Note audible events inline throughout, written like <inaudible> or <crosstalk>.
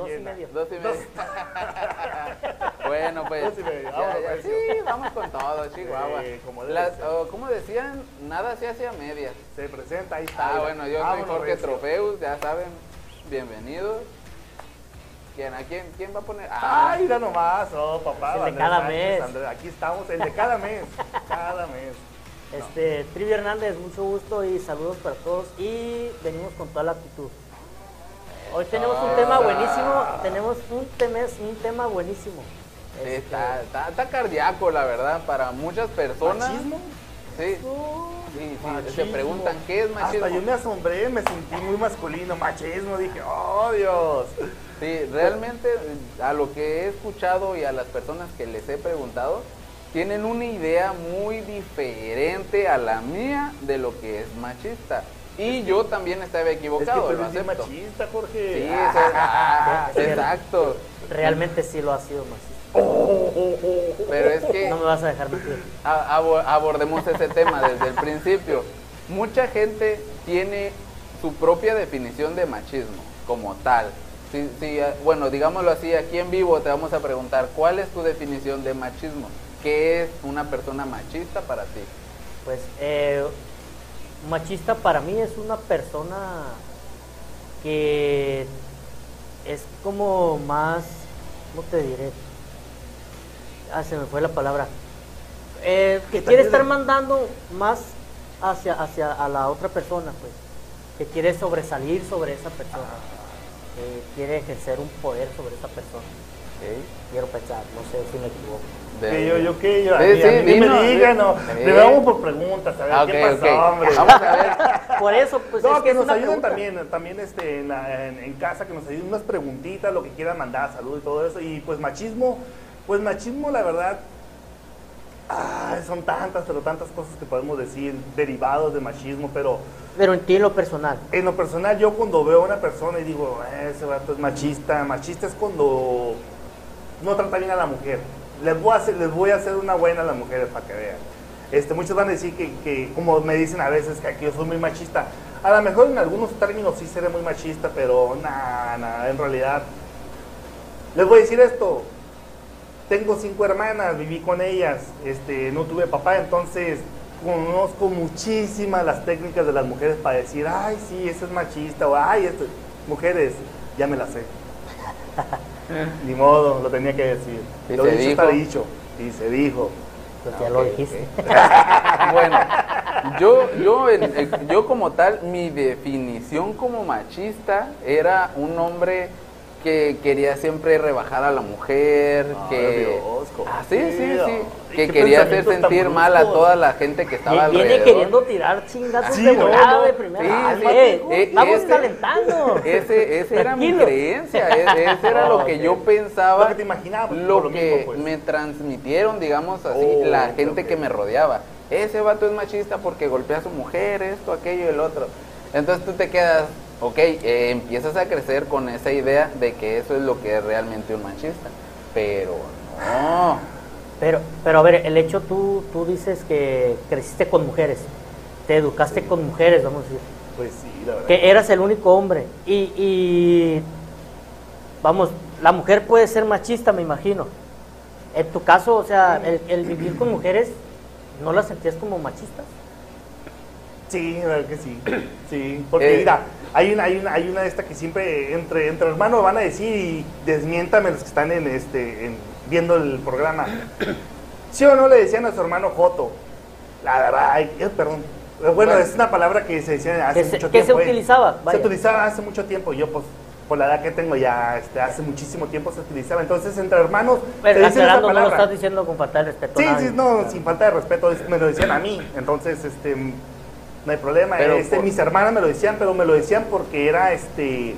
Dos y medio. Dos y medio. Dos <laughs> bueno, pues. y medio, ya, ya, sí, vamos con todo, Chihuahua. Sí, como Las- como decían, nada se hace a medias. Se presenta, ahí está. Ah, bueno, yo soy Jorge recio. Trofeus, ya saben. Bienvenidos. ¿Quién, a quién, quién va a poner? Ah, Ay, mira nomás, oh papá. El de Andrés cada Sánchez, mes. Andrés, aquí estamos, el de cada mes. Cada mes. Este, Trivi Hernández, mucho gusto y saludos para todos. Y venimos con toda la actitud. Hoy tenemos un tema buenísimo, tenemos un tema, un tema buenísimo. sí, Este, está, está, está cardíaco, la verdad, para muchas personas. ¿Machismo? Sí. Sí, sí, se preguntan qué es machismo. Hasta yo me asombré, me sentí muy masculino, machismo, dije, oh Dios. Sí, realmente a lo que he escuchado y a las personas que les he preguntado, tienen una idea muy diferente a la mía de lo que es machista. Y yo también estaba Es que equivocado, lo acepto. machista, Jorge. Sí, eso es- ah, Sí. exacto. realmente sí lo ha sido machista. Pero es que No me vas a dejar mentir. abordemos ese tema desde el principio. Mucha gente tiene su propia definición de machismo como tal. Si, si, eh, bueno, digámoslo así, aquí en vivo te vamos a preguntar, ¿cuál es tu definición de machismo? ¿Qué es una persona machista para ti? Pues eh, machista para mí es una persona que es como más, ¿cómo te diré? Ah, se me fue la palabra. Eh, que quiere estar mandando más hacia, hacia a la otra persona, pues. Que quiere sobresalir sobre esa persona. Que quiere ejercer un poder sobre esa persona. Quiero pensar, no sé si me equivoco. Que yo, yo, que yo, a Sí, mí, sí, a mí ni dinos, me digan, no. Sí. Le vamos por preguntas, a ver Ah, qué ok, pasó, ok. hombre. Vamos a ver. <laughs> Por eso, pues no, es que es nos ayuden pregunta. también, también este, en, la- en- en casa, que nos ayuden unas preguntitas, lo que quieran mandar, salud y todo eso. Y pues machismo, pues machismo, la verdad, ay, son tantas, pero tantas cosas que podemos decir derivados de machismo, pero Pero en ti en lo personal. en lo personal yo cuando veo a una persona y digo, "Eh, ese vato es machista, machista es cuando no trata bien a la mujer. Les voy a hacer, una buena a las mujeres para que vean. Este, muchos van a decir que, que, como me dicen a veces, que aquí yo soy muy machista. A lo mejor en algunos términos sí seré muy machista, pero nada, nada, en realidad. Les voy a decir esto. Tengo cinco hermanas, viví con ellas, este, no tuve papá, entonces conozco muchísimas las técnicas de las mujeres para decir, ay, sí, eso es machista, o ay, esto. Mujeres, ya me las sé. <laughs> Ni modo, lo tenía que decir. Y lo se dicho está dijo. dicho. Y se dijo. Pues ya Ok, lo dijiste. <laughs> bueno, yo, yo, en- yo como tal, mi definición como machista era un hombre que quería siempre rebajar a la mujer, Ay, que... Dios, ¿cómo Ah, sí, sí, sí, que quería hacer sentir mal a toda la gente que estaba Viene alrededor. queriendo tirar chingazos Sí, de no, volada no. de primera. Sí, Ah, sí. eh, Eh, vamos ese- calentando. Ese, ese era mi creencia, e- ese era lo <laughs> que Ok. yo pensaba, Lo que te imaginabas, lo por lo que mismo, pues. me transmitieron, digamos así, Oh, la gente que me rodeaba. Ese vato es machista porque golpea a su mujer, esto, aquello y el otro. Entonces tú te quedas, ok, eh, empiezas a crecer con esa idea de que eso es lo que es realmente un machista. Pero no. Pero, pero a ver, el hecho tú, tú dices que creciste con mujeres, te educaste con mujeres, vamos a decir, Pues sí, la verdad. que eras el único hombre. Y, y, vamos, la mujer puede ser machista, me imagino. En tu caso, o sea, el, el vivir con mujeres, ¿no las sentías como machistas? Sí, la verdad que sí. Sí, porque Eh, mira, Hay una, hay una, hay una de esta que siempre entre, entre hermanos van a decir y desmiéntame los que están en este, en- viendo el programa. <coughs> ¿Sí o no le decían a su hermano Joto? La verdad, ay, eh, perdón. Eh, Bueno, Bueno. es una palabra que se decía hace Que se- mucho que se tiempo. eh. utilizaba, Se utilizaba hace mucho tiempo. Yo, pues, por la edad que tengo ya, este, hace muchísimo tiempo se utilizaba. Entonces, entre hermanos, Pero se dicen esa aclarando, no lo palabra. estás diciendo con falta de respeto. Sí, sí, no, sin falta de respeto, es- me lo decían a mí, entonces, este, no hay problema. Pero este, por- mis hermanas me lo decían, pero me lo decían porque era, este,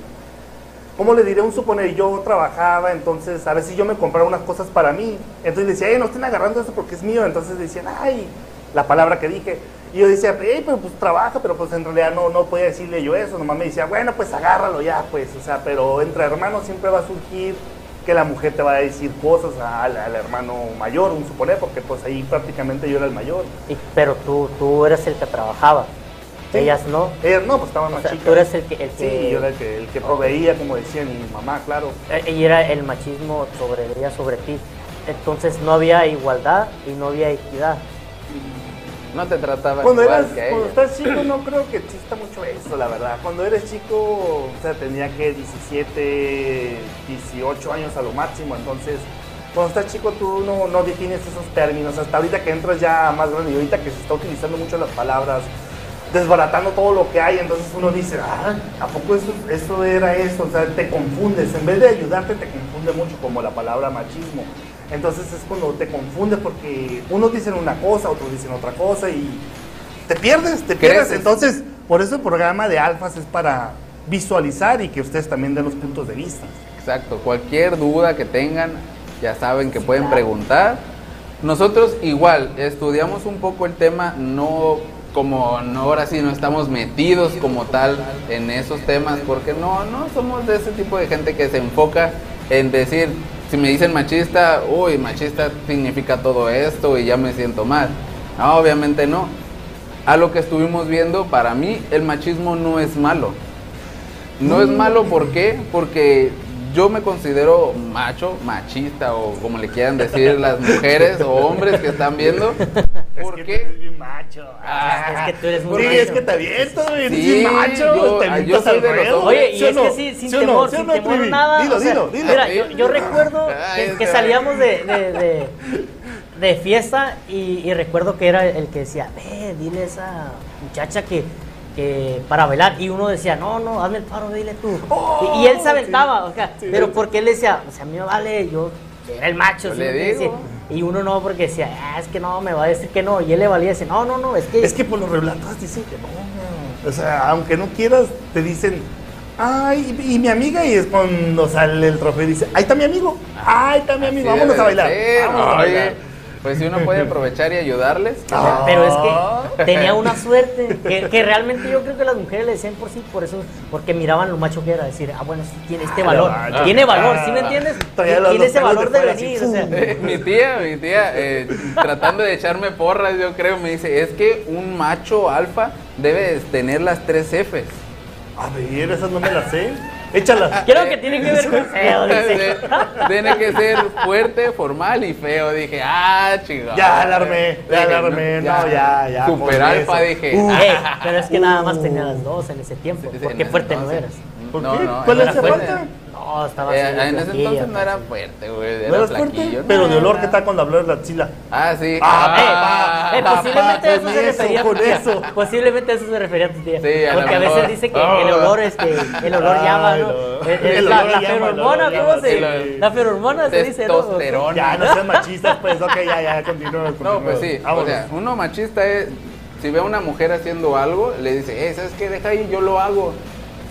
¿cómo le diré? Un suponer, yo trabajaba, entonces, a veces yo me compraba unas cosas para mí, entonces decía, eh, no estén agarrando eso porque es mío, entonces decían, ay, la palabra que dije. Y yo decía, hey, pero pues trabaja, pero pues en realidad no, no podía decirle yo eso, nomás me decía, bueno, pues agárralo ya, pues, o sea, pero entre hermanos siempre va a surgir que la mujer te va a decir cosas al, al hermano mayor, un suponer, porque pues ahí prácticamente yo era el mayor. Y- pero tú, tú eres el que trabajaba. Sí. Ellas no. Ellas no, pues estaban O más sea, chicas. tú eres el que, el Sí, que yo era el que, el que proveía, como decía mi mamá, claro. eh, y era el machismo sobre ella, sobre ti. Entonces no había igualdad y no había equidad. No te trataba Cuando, igual eras, que a cuando ella. estás chico no creo que exista mucho eso, la verdad. Cuando eres chico, o sea, tenía que 17, 18 años a lo máximo, entonces cuando estás chico tú no, no defines esos términos, hasta ahorita que entras ya más grande y ahorita que se está utilizando mucho las palabras, desbaratando todo lo que hay, entonces uno dice, ah, ¿a poco eso, eso era eso? O sea, te confundes, en vez de ayudarte te confunde mucho como la palabra machismo. Entonces es cuando te confunde porque unos dicen una cosa, otros dicen otra cosa y te pierdes, te pierdes. Creces. Entonces, por eso el programa de Alfas es para visualizar y que ustedes también den los puntos de vista. Exacto, cualquier duda que tengan, ya saben que pueden preguntar. Nosotros igual estudiamos un poco el tema, no como no, ahora sí no estamos metidos como tal en esos temas, porque no, no somos de ese tipo de gente que se enfoca en decir, si me dicen machista, uy, machista significa todo esto y ya me siento mal. No, obviamente no. A lo que estuvimos viendo, para mí el machismo no es malo. No es malo, ¿por qué? Porque yo me considero macho, machista o como le quieran decir las mujeres o hombres que están viendo. ¿Por qué? bien macho. Ah, es que tú eres muy Sí, macho. es que te avientas, eres Sí, bien macho, yo- te yo avientas soy al de los ruedo. Oye, y ¿Sí es no? que sí, sin ¿Sí no? temor, ¿Sí o sin no, temor nada. Dilo, o sea, dilo, dilo. Mira, yo, yo recuerdo Ay, que, es que que- salíamos de, de, <laughs> de- de fiesta y, y recuerdo que era el que decía, ve, dile a esa muchacha que, que para bailar. Y uno decía, no, no, hazme el paro, dile tú. y, y él se aventaba, o sea, sí, pero sí. porque él decía, o sea, a mí me vale, yo era el macho. Yo ¿sí le digo. Y uno no, porque decía, ah, es que no, me va a decir que no. Y él le valía decir, no, no, no, es que... Es que por los relatos dicen que no. O sea, aunque no quieras, te dicen, ay, y mi amiga, y es cuando sale el trofeo y dice, ahí está mi amigo, ahí está mi amigo, vámonos a bailar. ser, vámonos a oye, bailar. Pues si uno puede aprovechar y ayudarles. Ah. Pero es que tenía una <laughs> suerte que, que realmente yo creo que las mujeres le decían por sí, por eso, porque miraban lo macho que era, decir, ah, bueno, sí tiene este Ah, valor, tiene valor, ¿sí me entiendes? Los- Tiene los ese valor de venir, así, o sea. Eh, <laughs> mi tía, mi tía, eh, tratando de echarme porras, yo creo, me dice, es que un macho alfa debe tener las tres Fs. A ver, esas no me las sé. Échalas. Creo que tiene que ver con feo, dice. Tiene que ser fuerte, formal y feo. Dije, ah, chingada. Ya alarmé, ya alarmé, no, ya, ya, Super con alfa, dije. Uh. Ey, pero es que nada más tenía las dos en ese tiempo, Sí, sí, porque fuerte no eras. ¿Por No, qué? no, ¿Cuál era hace fuerte. No, estaba Eh, así, en ese entonces no era fuerte, güey. ¿No Era fuerte? Pero de olor, ¿qué tal cuando habló de la axila? Ah, sí. Ah, Eh, papá, posiblemente a eso con se eso, refería con tu tía. eso. <laughs> Posiblemente a eso se refería tu tía. Sí, a Porque a mejor. veces dice que Oh. el olor, este, el olor Ay, llama, ¿no? Eh, eh, el la, olor ¿cómo se? La feromona se dice, ¿no? Testosterona. Ya, no sean machistas, pues, ok, ya, ya, continúa. No, pues sí. O sea, uno machista es, si ve a una mujer haciendo algo, le dice, eh, ¿sabes qué? Deja ahí, yo lo hago.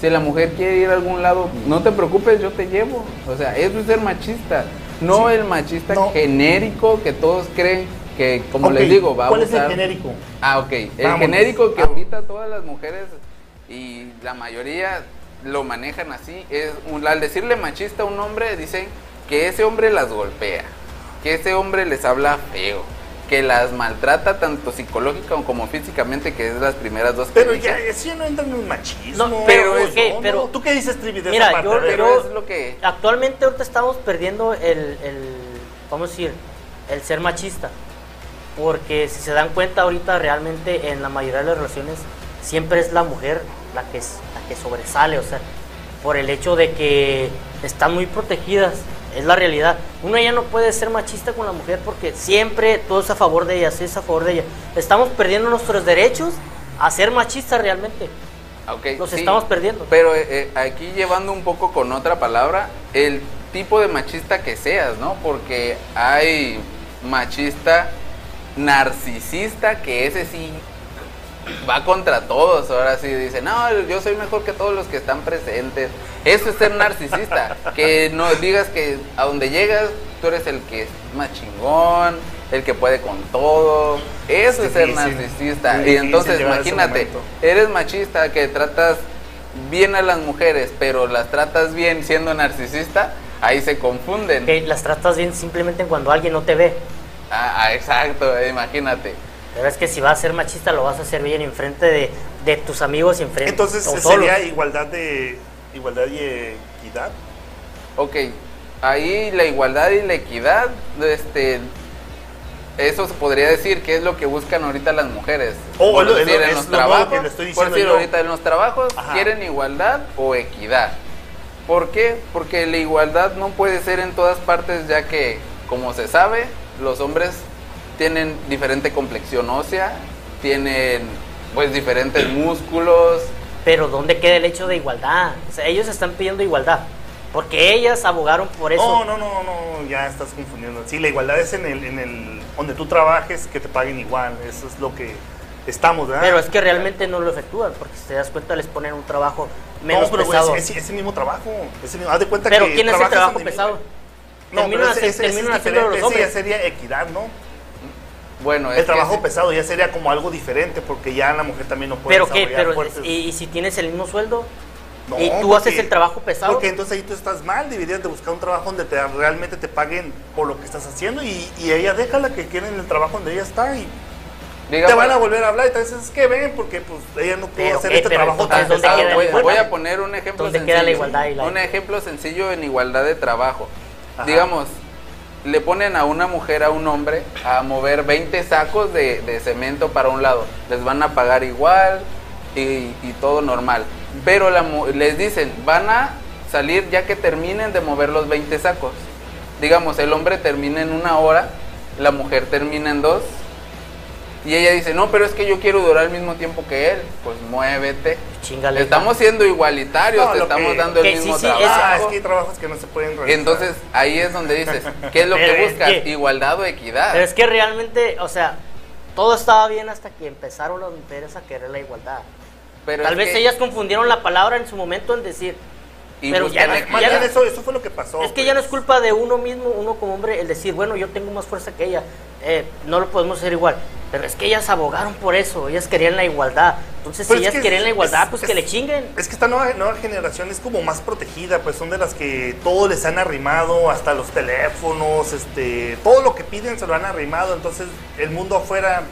Si la mujer quiere ir a algún lado, no te preocupes, yo te llevo. O sea, eso es ser machista. No el machista No. genérico que todos creen que, como les digo, va a ¿Cuál es el genérico? Ah, ok. El Vámonos. genérico que Ah. ahorita todas las mujeres y la mayoría lo manejan así es un- al decirle machista a un hombre dicen que ese hombre las golpea, que ese hombre les habla feo, que las maltrata tanto psicológica como físicamente, que es las primeras dos que Pero dije. ya, eso ya no entra en un machismo. No, pero, eso, ¿qué? ¿no? Pero- ¿Tú qué dices, Trivi, de Mira, esa parte? yo-. Pero es lo que Actualmente ahorita estamos perdiendo el, el, vamos a decir, el ser machista. Porque si se dan cuenta ahorita realmente en la mayoría de las relaciones siempre es la mujer la que, es- la que sobresale, o sea, por el hecho de que están muy protegidas, es la realidad. Uno ya no puede ser machista con la mujer porque siempre todo es a favor de ella, sí es a favor de ella. Estamos perdiendo nuestros derechos a ser machistas realmente. Ok, Los sí, estamos perdiendo. Pero eh, eh, aquí llevando un poco con otra palabra, el tipo de machista que seas, ¿no? Porque hay machista narcisista que ese sí va contra todos. Ahora sí dice, no, yo soy mejor que todos los que están presentes. Eso es ser narcisista. <laughs> que no digas que a donde llegas tú eres el que es más chingón, el que puede con todo. Eso es ser narcisista. Y entonces imagínate, eres machista que tratas bien a las mujeres, pero las tratas bien siendo narcisista, ahí se confunden. Que las tratas bien simplemente cuando alguien no te ve. Ah, ah, exacto, imagínate. Pero es que si vas a ser machista lo vas a hacer bien enfrente de, de tus amigos y enfrente Entonces sería solos. igualdad de igualdad y equidad. Ok, ahí la igualdad y la equidad, este, eso se podría decir que es lo que buscan ahorita las mujeres. Oh, Por es lo- es decir, lo- en es los trabajos, que le estoy por diciendo decir, yo. ahorita en los trabajos Ajá. quieren igualdad o equidad. ¿Por qué? Porque la igualdad no puede ser en todas partes ya que, como se sabe, los hombres tienen diferente complexión ósea, tienen pues diferentes músculos, Pero ¿dónde queda el hecho de igualdad? O sea, ellos están pidiendo igualdad. Porque ellas abogaron por eso. No, no, no, no, ya estás confundiendo. Sí, la igualdad es en el, en el donde tú trabajes que te paguen igual. Eso es lo que estamos, ¿verdad? Pero es que realmente no lo efectúan. Porque si te das cuenta les ponen un trabajo menos no, pero pesado. Es, es ese mismo trabajo. Mismo- haz de cuenta pero que ¿quién es el trabajo pesado? No, terminan pero ese, hace- ese- ese terminan es haciéndolo diferente. los Ese ya hombres. sería equidad, ¿no? Bueno, es El trabajo pesado ya sería como algo diferente porque ya la mujer también no puede Pero qué, desarrollar pero fuertes- ¿y, y si tienes el mismo sueldo? No, y tú porque- haces el trabajo pesado. Porque entonces ahí tú estás mal, deberías de buscar un trabajo donde te, realmente te paguen por lo que estás haciendo y, y ella déjala que quieren el trabajo donde ella está y Diga, te van a volver a hablar y te dices, es que ven porque pues ella no Pero hacer este trabajo tan ¿dónde pesado. voy, a poner un ejemplo ¿Dónde sencillo. queda la igualdad y la- Un ejemplo sencillo en igualdad de trabajo. Ajá. Digamos, le ponen a una mujer, a un hombre, a mover 20 sacos de, cemento para un lado. Les van a pagar igual y, todo normal. Pero les dicen, van a salir ya que terminen de mover los 20 sacos. Digamos, el hombre termina en una hora, la mujer termina en dos. Y ella dice, no, pero es que yo quiero durar el mismo tiempo que él. Pues muévete. Chingale. Estamos siendo igualitarios, No, te estamos que- dando el que sí, mismo sí, es- trabajo. Ah, es que hay trabajos que no se pueden realizar. Entonces ahí es donde dices, <laughs> ¿qué es lo Pero que es buscas? que- Igualdad o equidad. Pero es que realmente, o sea, todo estaba bien hasta que empezaron las mujeres a querer la igualdad. Pero Tal vez que- ellas confundieron la palabra en su momento en decir, y pero ya no- ya no- eso, eso fue lo que pasó. es que ya no pues. es culpa de uno mismo, uno como hombre, el decir, bueno, yo tengo más fuerza que ella, eh, no lo podemos hacer igual. Pero es que ellas abogaron por eso, ellas querían la igualdad. Entonces, Pero si ellas que querían la igualdad, es- pues es- que le chinguen. Es que esta nueva, nueva generación es como más protegida, pues son de las que todo les han arrimado, hasta los teléfonos, este, todo lo que piden se lo han arrimado, entonces el mundo afuera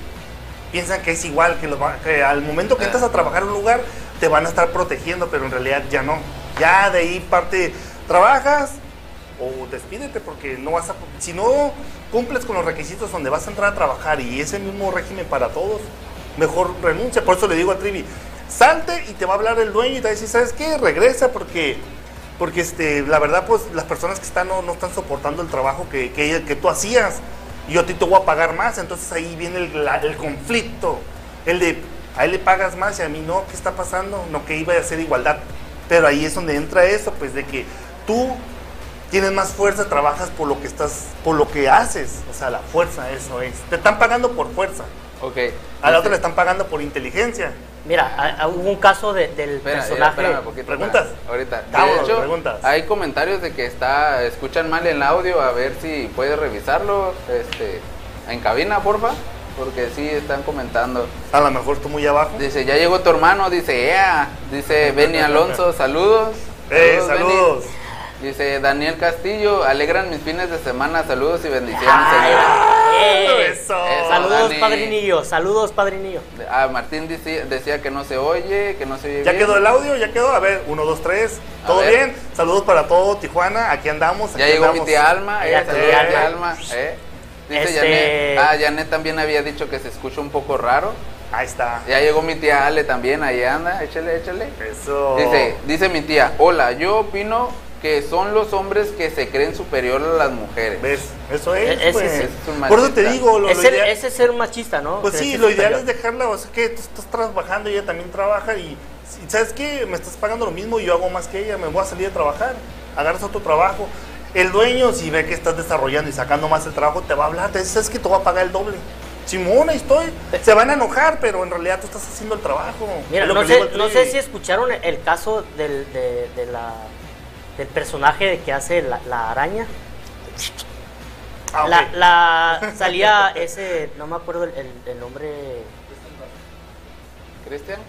piensan que es igual, que, los que al momento que entras a trabajar en un lugar te van a estar protegiendo, pero en realidad ya no. Ya de ahí parte, trabajas o despídete porque no vas a, si no cumples con los requisitos donde vas a entrar a trabajar y ese mismo régimen para todos, mejor renuncia. Por eso le digo a Trivi, salte y te va a hablar el dueño y te va a ¿sabes qué? Regresa porque, porque este, la verdad, pues las personas que están no, no están soportando el trabajo que, que, tú hacías y yo a ti te voy a pagar más. Entonces ahí viene el, el conflicto, el de, a él le pagas más y a mí no, ¿qué está pasando? No, que iba a hacer igualdad. Pero ahí es donde entra eso, pues de que tú tienes más fuerza, trabajas por lo que estás, por lo que haces. O sea, la fuerza, eso es. Te están pagando por fuerza. Ok. A la otra le Dice- están pagando por inteligencia. Mira, a- a- hubo un caso de- del Espera, personaje. espérame un poquito, ¿Preguntas? Ahorita. De hecho, preguntas. hay comentarios de que está, escuchan mal el audio, a ver si puedes revisarlo, este, en cabina, porfa, porque sí están comentando. A lo mejor tú muy abajo. Dice, ya llegó tu hermano, dice, ea, dice <laughs> Benny Alonso, saludos. Eh, saludos. Dice Daniel Castillo, alegran mis fines de semana, saludos y bendiciones, señores. ¡Eh! Eso. Saludos, Dani. padrinillo. Saludos, padrinillo. Ah, Martín decía, decía que no se oye, que no se oye ¿Ya bien. quedó el audio? ¿Ya quedó? A ver, uno, dos, tres. ¿Todo bien? Saludos para todo Tijuana. Aquí andamos. Ya llegó mi tía Alma, eh, Ya saludos llegó a tía Alma. Alma, eh. Dice Este- Janet, ah, Janet también había dicho que se escucha un poco raro. Ahí está. Ya llegó mi tía Ale también, ahí anda, échale, échale. Eso. Dice, dice mi tía, hola, yo opino que son los hombres que se creen superior a las mujeres. ¿Ves? Eso es, E- ese pues. es un Por eso te digo, lo, Es lo ser- ideal- ese es ser machista, ¿no? Pues sí, lo ideal superior. es dejarla, o sea, que tú estás trabajando y ella también trabaja y, y ¿sabes qué? Me estás pagando lo mismo y yo hago más que ella, me voy a salir a trabajar, agarras otro trabajo. El dueño, si ve que estás desarrollando y sacando más el trabajo, te va a hablar, te dice, ¿sabes que Te va a pagar el doble. Simón, ahí estoy. Se van a enojar, pero en realidad tú estás haciendo el trabajo. Mira, Es lo no sé, no sé si escucharon el caso del, de, de la, del personaje que hace la, la araña. Ah. La, la- <laughs> salía ese, no me acuerdo el, el- el nombre. ¿Cristian?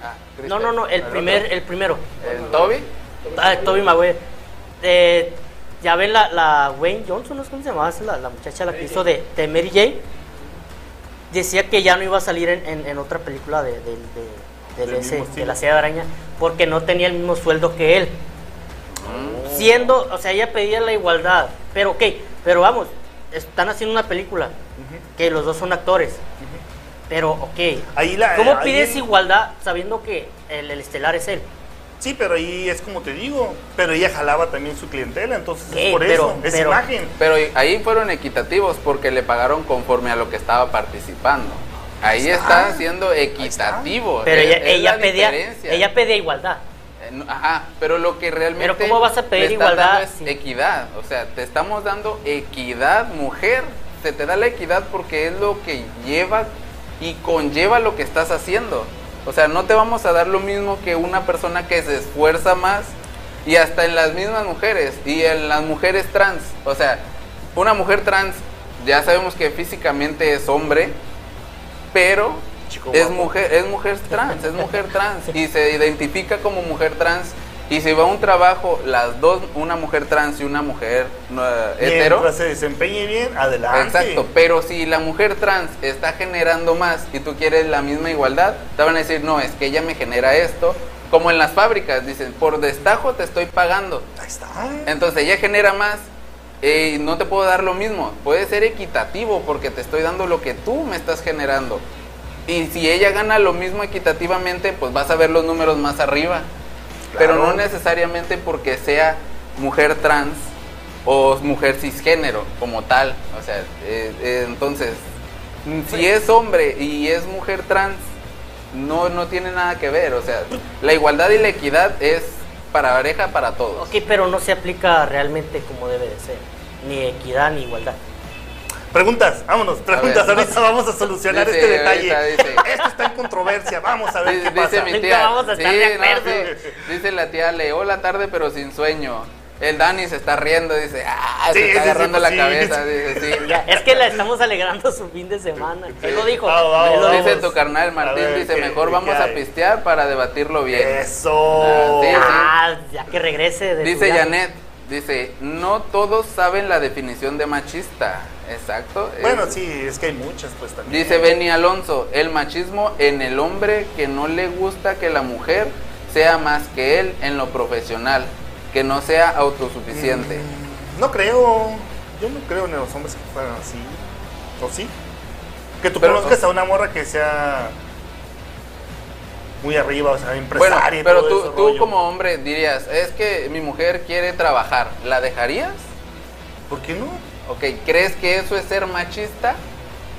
Ah, No, no, no, el primer, el primero. ¿El Toby? Ah, Toby Maguire. Eh, ya ven la, la Wayne Johnson, ¿no es cómo se llamaba la, la muchacha la que hizo de, de Mary Jane? Decía que ya no iba a salir en, en- en otra película de, de- de- ese- de la Seda Araña porque no tenía el mismo sueldo que él. Siendo, o sea, ella pedía la igualdad. Pero ok, pero vamos, están haciendo una película que los dos son actores. Pero ok, Ahí la- ¿cómo ahí- pides igualdad sabiendo que el, el estelar es él? Sí, pero ahí es como te digo. Pero ella jalaba también su clientela, entonces es por pero- eso. Es pero- imagen. Pero ahí fueron equitativos porque le pagaron conforme a lo que estaba participando. Ahí está. está siendo equitativo. Pero Es- ella, es ella la pedía, diferencia. ella pedía igualdad. No, Ajá, pero lo que realmente Pero ¿cómo vas a pedir igualdad es equidad, o sea, te estamos dando equidad, mujer, se te da la equidad porque es lo que lleva y conlleva lo que estás haciendo. O sea, no te vamos a dar lo mismo que una persona que se esfuerza más y hasta en las mismas mujeres y en las mujeres trans, o sea, una mujer trans ya sabemos que físicamente es hombre, pero Chico es guapo. mujer, es mujer trans, es mujer trans y se identifica como mujer trans y si va a un trabajo las dos, una mujer trans y una mujer eh, hetero, Mientras se desempeñe bien, adelante. exacto, pero si la mujer trans está generando más y tú quieres la misma igualdad, te van a decir, no, es que ella me genera esto, como en las fábricas, dicen, por destajo te estoy pagando, Ahí está. entonces ella genera más eh, y no te puedo dar lo mismo. Puede ser equitativo porque te estoy dando lo que tú me estás generando. Y si ella gana lo mismo equitativamente, pues vas a ver los números más arriba. Pero no necesariamente porque sea mujer trans o mujer cisgénero como tal. O sea, eh, eh, entonces, si es hombre y es mujer trans, no, no tiene nada que ver. O sea, la igualdad y la equidad es para pareja para todos. Ok, pero no se aplica realmente como debe de ser. Ni equidad ni igualdad. Preguntas, vámonos, preguntas. ver, ahorita vamos a solucionar Dice, este detalle. ahorita dice. Esto está en controversia, vamos a ver Dice, qué pasa. mi tía. vamos a estar sí, de acuerdo. Dice la tía, le la tarde pero sin sueño. El Dani se está riendo, dice, ah, Sí, se está sí, agarrando la sí. cabeza, dice, sí. Ya, es que la estamos alegrando su fin de semana. Él lo dijo. Vamos, vamos, él lo vamos. dijo. Dice tu carnal Martín, ver, dice, ¿qué- mejor vamos a pistear para debatirlo bien. Eso. Ah. Ah, ya que regrese de Dice. Janet, dice, no todos saben la definición de machista. Exacto. Bueno, es- sí, es que hay muchas, pues también. Dice Benny Alonso, el machismo en el hombre que no le gusta que la mujer sea más que él en lo profesional, que no sea autosuficiente. Mm, No creo. Yo no creo en los hombres que fueran así. ¿O sí? Que tú Pero- conozcas a una morra que sea muy arriba, o sea, Bueno, empresaria. y pero todo tú, ese tú rollo. como hombre dirías, es que mi mujer quiere trabajar, ¿la dejarías? ¿Por qué no? Ok, ¿crees que eso es ser machista?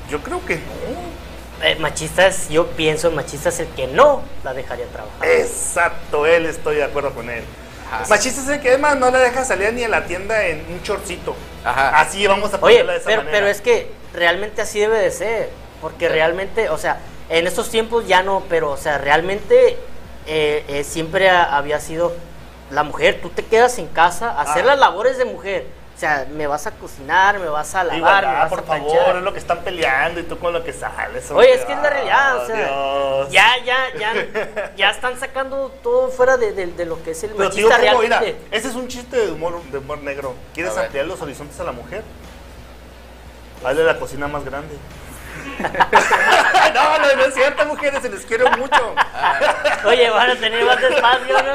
Yo creo que no. Eh, machista es, yo pienso, machista es el que no la dejaría trabajar. Exacto, él estoy de acuerdo con él. Ajá. Machista es el que además no le deja salir ni a la tienda en un shortcito. Ajá. Así vamos a Oye, ponerla de esa pero, manera. pero es que realmente así debe de ser. Porque Sí. realmente, o sea, en estos tiempos ya no, pero, o sea, realmente eh, eh, siempre ha- había sido la mujer. Tú te quedas en casa a hacer Ah. las labores de mujer. O sea, me vas a cocinar, me vas a lavar, Igualdad, me vas por a favor, es lo que están peleando y tú con lo que sales. Oye, hombre. es que es la realidad, o Ah, sea, Dios. ya, ya, ya, <laughs> ya están sacando todo fuera de, de- de lo que es el Pero machista ¿cómo? Mira, ese es un chiste de humor, de humor negro. ¿Quieres ampliar los horizontes a la mujer? Hazle la cocina más grande. <laughs> no, no, no es cierto, mujeres, se les quiero mucho. Oye, van a tener más espacio, ¿no?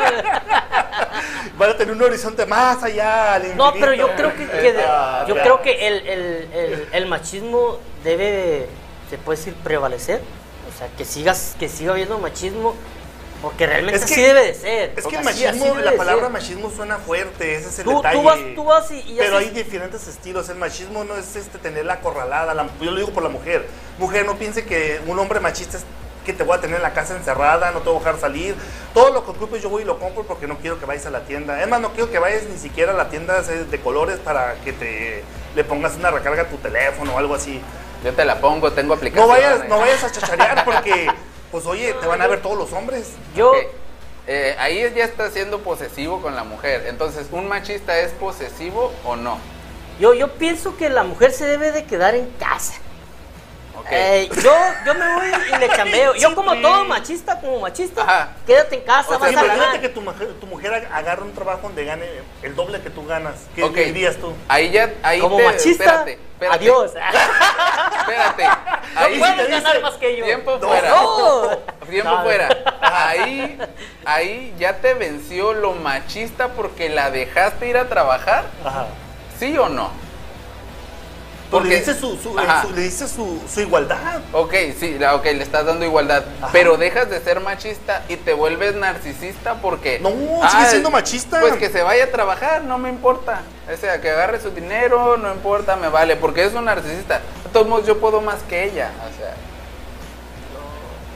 Van a tener un horizonte más allá, al No, pero yo creo que, Ah, yo creo que el, el- el- el machismo debe, se puede decir, prevalecer O sea, que sigas, que siga habiendo machismo, porque realmente Es que- así debe de ser. Es que el así- así machismo, la palabra ser. machismo suena fuerte, ese es el Tú, detalle. tú vas, tú vas y, y Pero haces- hay diferentes estilos. El machismo no es este tenerla acorralada. la- yo lo digo por la mujer. Mujer, no piense que un hombre machista es que te voy a tener en la casa encerrada, no te voy a dejar salir. Todo lo que ocupes yo voy y lo compro porque no quiero que vayas a la tienda. Es más, no quiero que vayas ni siquiera a la tienda de de colores para que te le pongas una recarga a tu teléfono o algo así. Yo te la pongo, tengo No aplicación. vayas, no vayas a chacharear porque, <laughs> pues oye, te van a ver todos los hombres. yo. Eh, ahí ya está siendo posesivo con la mujer. Entonces, ¿un machista es posesivo o no? yo, yo pienso que la mujer se debe de quedar en casa. Ok. Eh, yo, yo me voy y le chambeo. Yo como todo machista, como machista, Ajá. quédate en casa, O sea, vas a Imagínate ganar. que tu mujer, tu mujer agarra un trabajo donde gane el doble que tú ganas. ¿Qué Ok. dirías tú? Ahí ya, ahí Como te- machista, espérate, espérate, adiós. <laughs> Espérate. No Ahí puedes te ganar dice, más que yo. Tiempo No. fuera. No. Tiempo fuera. Ahí, ahí ya te venció lo machista porque la dejaste ir a trabajar, Ajá. ¿sí o no? Porque- le dices su, su- Ajá. su- le dices su, su igualdad. Ok, sí, ok, le estás dando igualdad, Ajá. pero dejas de ser machista y te vuelves narcisista porque... No, sigue siendo machista. Pues que se vaya a trabajar, no me importa. O sea, que agarre su dinero, no importa, me vale, porque es un narcisista. De todos modos, yo puedo más que ella, o sea...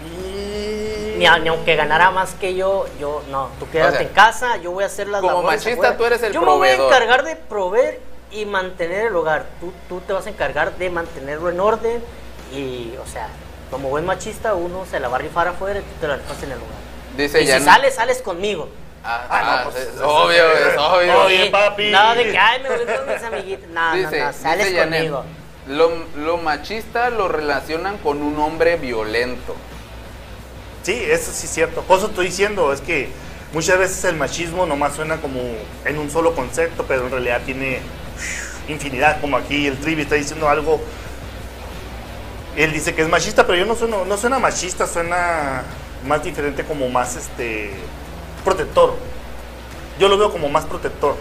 Mm, Ni, ni aunque ganara más que yo, yo no. Tú quédate O sea, en casa, yo voy a hacer las como labores machista, tú eres el Yo me voy proveedor. a encargar de proveer y mantener el hogar. Tú, tú te vas a encargar de mantenerlo en orden y, o sea, como buen machista, uno se la va a rifar afuera y tú te la rifas en el hogar. Dice y ya si no- sales, sales conmigo. Ah, Ah, no, ah, pues, es es- obvio, es- obvio. Oye, papi. Nada de que, ay, me voy con mis amiguitos. No, no, dice, no, sales dice Janet, conmigo. Lo, lo machista lo relacionan con un hombre violento. Sí, eso sí es cierto. Por eso estoy diciendo, es que muchas veces el machismo nomás suena como en un solo concepto, pero en realidad tiene infinidad, como aquí el Trivi está diciendo algo. Él dice que es machista, pero yo no sueno, no suena machista, suena más diferente, como más este protector. Yo lo veo como más protector.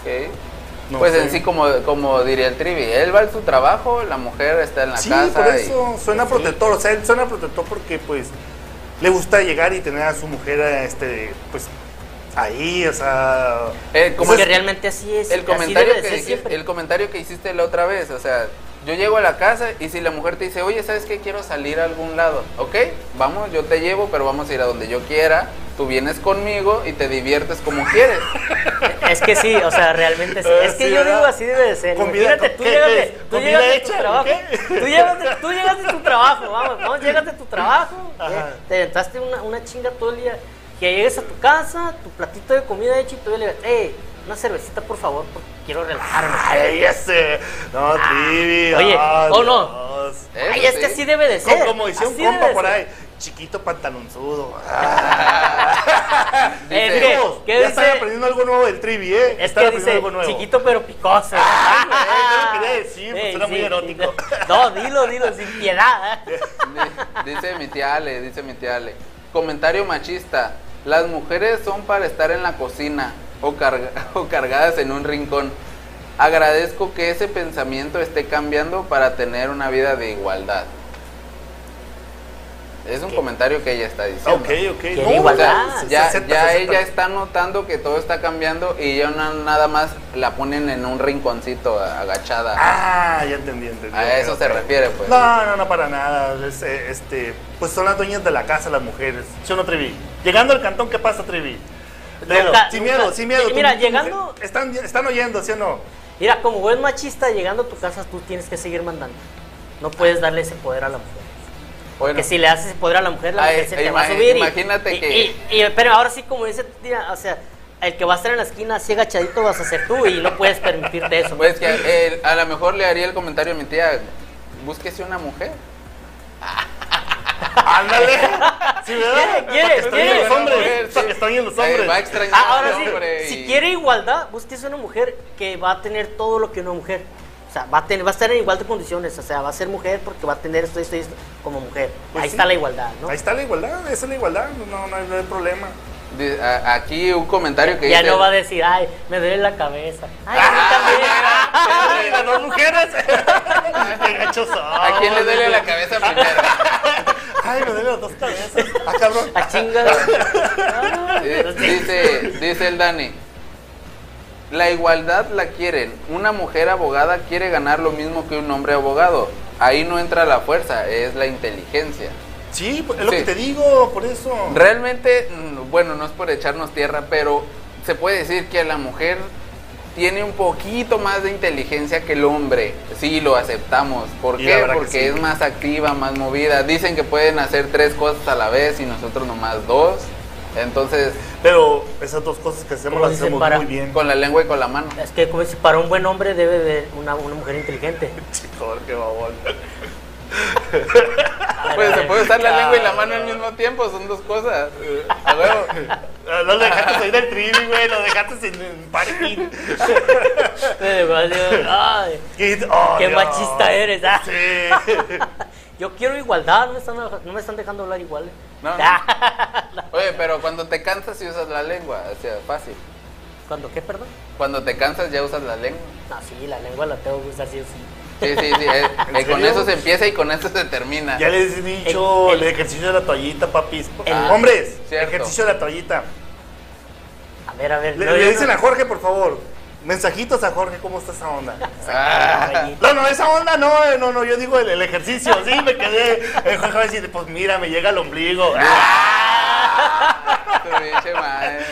¿ok? No pues en sí, como, como diría el Trivi, él va a su trabajo, la mujer está en la Sí, casa. por y- eso suena Sí. protector. O sea, él suena protector porque pues le gusta llegar y tener a su mujer este pues ahí, o sea, Eh, como Como que realmente así es. el así comentario, que siempre. el comentario que hiciste la otra vez, o sea, yo llego a la casa y si la mujer te dice, oye, ¿sabes qué? Quiero salir a algún lado, ¿ok? Vamos, yo te llevo, pero vamos a ir a donde yo quiera, tú vienes conmigo y te diviertes como quieres. Es que sí, o sea, realmente sí. Es que sí, yo ¿verdad? digo así debe de ser. Imagínate, tú llegas ¿Qué de, tu hecha? trabajo. Tú llegas de, tú llegas de tu trabajo, vamos, vamos, llegas de tu trabajo, Ajá. eh, te aventaste una, una chinga todo el día. Que llegues a tu casa, tu platito de comida hecho y tú le digas, eh, una cervecita por favor, porque quiero relajarme. ay, ese, no, Trivi, Ah, oye, ah, ¿o no? Dios. Ay, es que sí. así debe de Como, ser. como decía un así compa por ahí, chiquito pantalonzudo. <laughs> Eh, Dice- ¿qué? Vamos, ¿Qué ya dice? están aprendiendo algo nuevo del Trivi, ¿eh? Es están que aprendiendo dice algo nuevo. chiquito pero picoso. Ay, güey, no lo quería decir, pues suena muy erótico. <laughs> No, dilo, dilo, sin piedad. ¿eh? Di- Dice mi tía Ale, dice mi tía Ale. Comentario machista. Las mujeres son para estar en la cocina o, carga- <laughs> o cargadas en un rincón. Agradezco que ese pensamiento esté cambiando para tener una vida de igualdad. Es un comentario que ella está diciendo. Ok, ok. Quiere No, igualdad. se- se Ya, acepta, ya se ella está notando que todo está cambiando y ya no- nada más la ponen en un rinconcito agachada. Ah, ya entendí, entendí. A eso ok, se refiere, pues. No, no, no, para nada. Es, eh, este, pues son las dueñas de la casa, las mujeres. ¿Sí o no, Trivi? Llegando al cantón, ¿qué pasa, Trivi? Léelo, sin nunca- miedo, sin miedo. Mira, llegando- Están, están oyendo, ¿sí o no? Mira, como buen machista, llegando a tu casa, tú tienes que seguir mandando. No puedes darle ese poder a la mujer. Bueno, Que si le haces ese poder a la mujer, la Ay, mujer se te va a subir. imagínate y- que- y- y- pero ahora sí, como dice tía, o sea, el que va a estar en la esquina así agachadito vas a ser tú y no puedes permitirte eso. Pues que eh, a lo mejor le haría el comentario a mi tía, búsquese una mujer. <laughs> Ándale. Sí, ¿verdad? Quiere, Para que quiere, extrañen los quiere. hombres. Para que extrañen los hombres. va a extrañar Ah, ahora sí, hombre si y- quiere igualdad, búsquese una mujer que va a tener todo lo que una mujer. O sea, va a, tener, va a estar en igual de condiciones. O sea, va a ser mujer porque va a tener esto, esto y esto como mujer. Pues Ahí sí. está la igualdad, ¿no? Ahí está la igualdad, esa es la igualdad. No, no hay, no hay problema. Di- a- Aquí un comentario que Ya dice- no va a decir, ay, me duele la cabeza. Ay, a mí Ay, también. <laughs> las dos mujeres. <laughs> ¿A quién le duele la cabeza primero? Ay, me duelen las dos cabezas. Ah, cabrón. A chinga. Eh, Dice, dice el Dani. La igualdad la quieren. Una mujer abogada quiere ganar lo mismo que un hombre abogado. Ahí no entra la fuerza, es la inteligencia. Sí, pues, es lo Sí. que te digo, por eso. Realmente, mm, bueno, no es por echarnos tierra, pero se puede decir que la mujer tiene un poquito más de inteligencia que el hombre. Sí, lo aceptamos. ¿Por qué? Porque sí. es más activa, más movida. Dicen que pueden hacer tres cosas a la vez y nosotros nomás dos. Entonces, Pero esas dos cosas que hacemos las hacemos para- muy bien. con la lengua y con la mano. Es que como dice, para un buen hombre debe de una, una mujer inteligente. <laughs> Chico, qué babón. <laughs> Pues se puede usar la lengua y la mano al mismo tiempo, son dos cosas. A huevo. Ah, No lo dejaste ahí del trivi, güey, lo dejaste en el parking. <laughs> Ay, Qué, oh, Dios. machista eres. ah. Sí. <laughs> Yo quiero igualdad, no me están, no me están dejando hablar igual. No, no. Oye, pero cuando te cansas y usas la lengua, o sea, fácil. ¿Cuándo qué, perdón? Cuando te cansas ya usas la lengua. No, sí, la lengua la tengo que usar sí o sí. Sí, sí, sí. eh, <laughs> eh, con eso se empieza y con eso se termina. Ya les he dicho El- el, ejercicio de la toallita, papis. El- Hombres, Cierto. ejercicio de la toallita. A ver, a ver. Le, no, le yo dicen no- a Jorge, por favor. Mensajitos a Jorge, ¿cómo está esa onda? Ah, No, no, esa onda no, eh, no, no, yo digo el, el ejercicio. Sí, me quedé. El Jorge va a decir, pues mira, me llega el ombligo. tu pinche madre.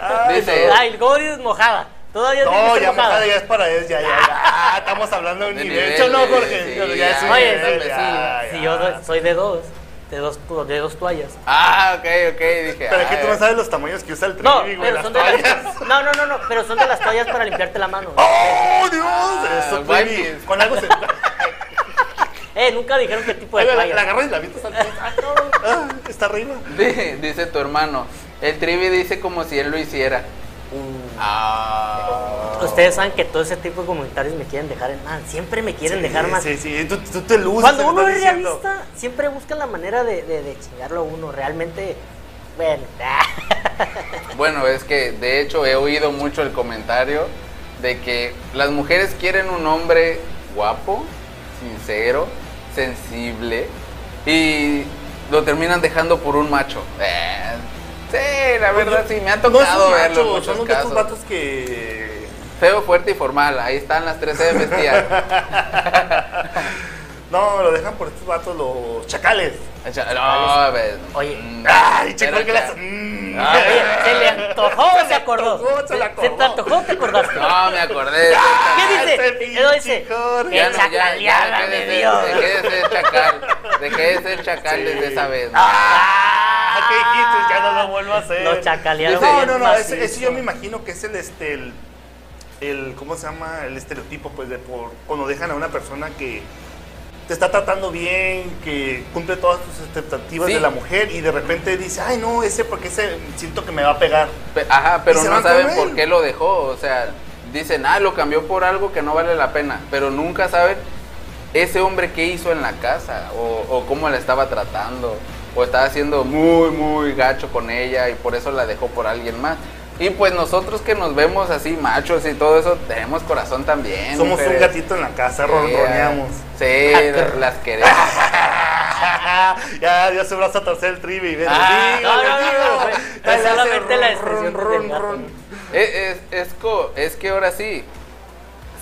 Ay, Dice, Ay, ¿cómo dices mojada? Todavía No, ya mojada. mojada ya es para él, ya, ya, ya. Estamos hablando de un De nivel. nivel, ¿Sí o no, Jorge? sí, ya, es un Oye, nivel, sí, ya, sí, ya. yo soy de dos. De dos, de dos toallas. ah, ok, ok, dije. Pero es que ah, tú no sabes los tamaños que usa el No, trivi, güey, pero las son de toallas. las, <laughs> no, no, no, no, pero son de las toallas para limpiarte la mano. ¡Oh, Dios! Eso, Ah, trivi. wipes. Con algo se... <laughs> Eh, nunca dijeron qué tipo de la, toallas. la agarras y la avientas al. Ah. Ah, está arriba. di- Dice tu hermano. El trivi dice como si él lo hiciera. Ah. Ustedes saben que todo ese tipo de comentarios me quieren dejar en mal. Siempre me quieren dejar mal. Sí, sí, tú, tú te luces. Cuando uno es diciendo. realista, siempre buscan la manera de, de, de chingarlo a uno. Realmente, bueno. <laughs> Bueno, es que de hecho he oído mucho el comentario de que las mujeres quieren un hombre guapo, sincero, sensible y lo terminan dejando por un macho. Eh, sí, la verdad sí, me ha No, tocado esos verlo en machos, muchos son los de casos. vatos que... Feo, fuerte y formal, ahí están las tres F's, tía. <laughs> No, lo dejan por estos vatos, los chacales. No, a ver. Oye. mm, Ay, chacal, que las... Mm. Ah, ¿se le antojó o se acordó? se le ¿Se te antojó o te acordaste? <laughs> No, me acordé. ¿Qué dice? Él dice, qué chacaleada me dio. Dejé de ser chacal. Dejé de ser chacal desde esa vez. Ah, ¿qué dijiste? Ya no lo vuelvo a hacer. Lo chacalearon No, no, no, ese yo me imagino que es el, este, el, el, ¿cómo se llama? El estereotipo, pues, de por, cuando dejan a una persona que te está tratando bien, que cumple todas tus expectativas Sí. de la mujer y de repente dice, ay, no, ese porque ese siento que me va a pegar. Pe- Ajá, pero no saben por qué lo dejó. O sea, dicen, ah, lo cambió por algo que no vale la pena. Pero nunca saben ese hombre qué hizo en la casa o, o cómo la estaba tratando. O estaba siendo muy, muy gacho con ella y por eso la dejó por alguien más. Y pues nosotros que nos vemos así machos y todo eso, tenemos corazón también. Somos un gatito en la casa, ronroneamos. Sí, las queremos. <laughs> ya, ya se brazo a torcer el trivi. ven, Ah, no, no, no, hace solamente la expresión ron. Es, es, es, co- es que ahora sí,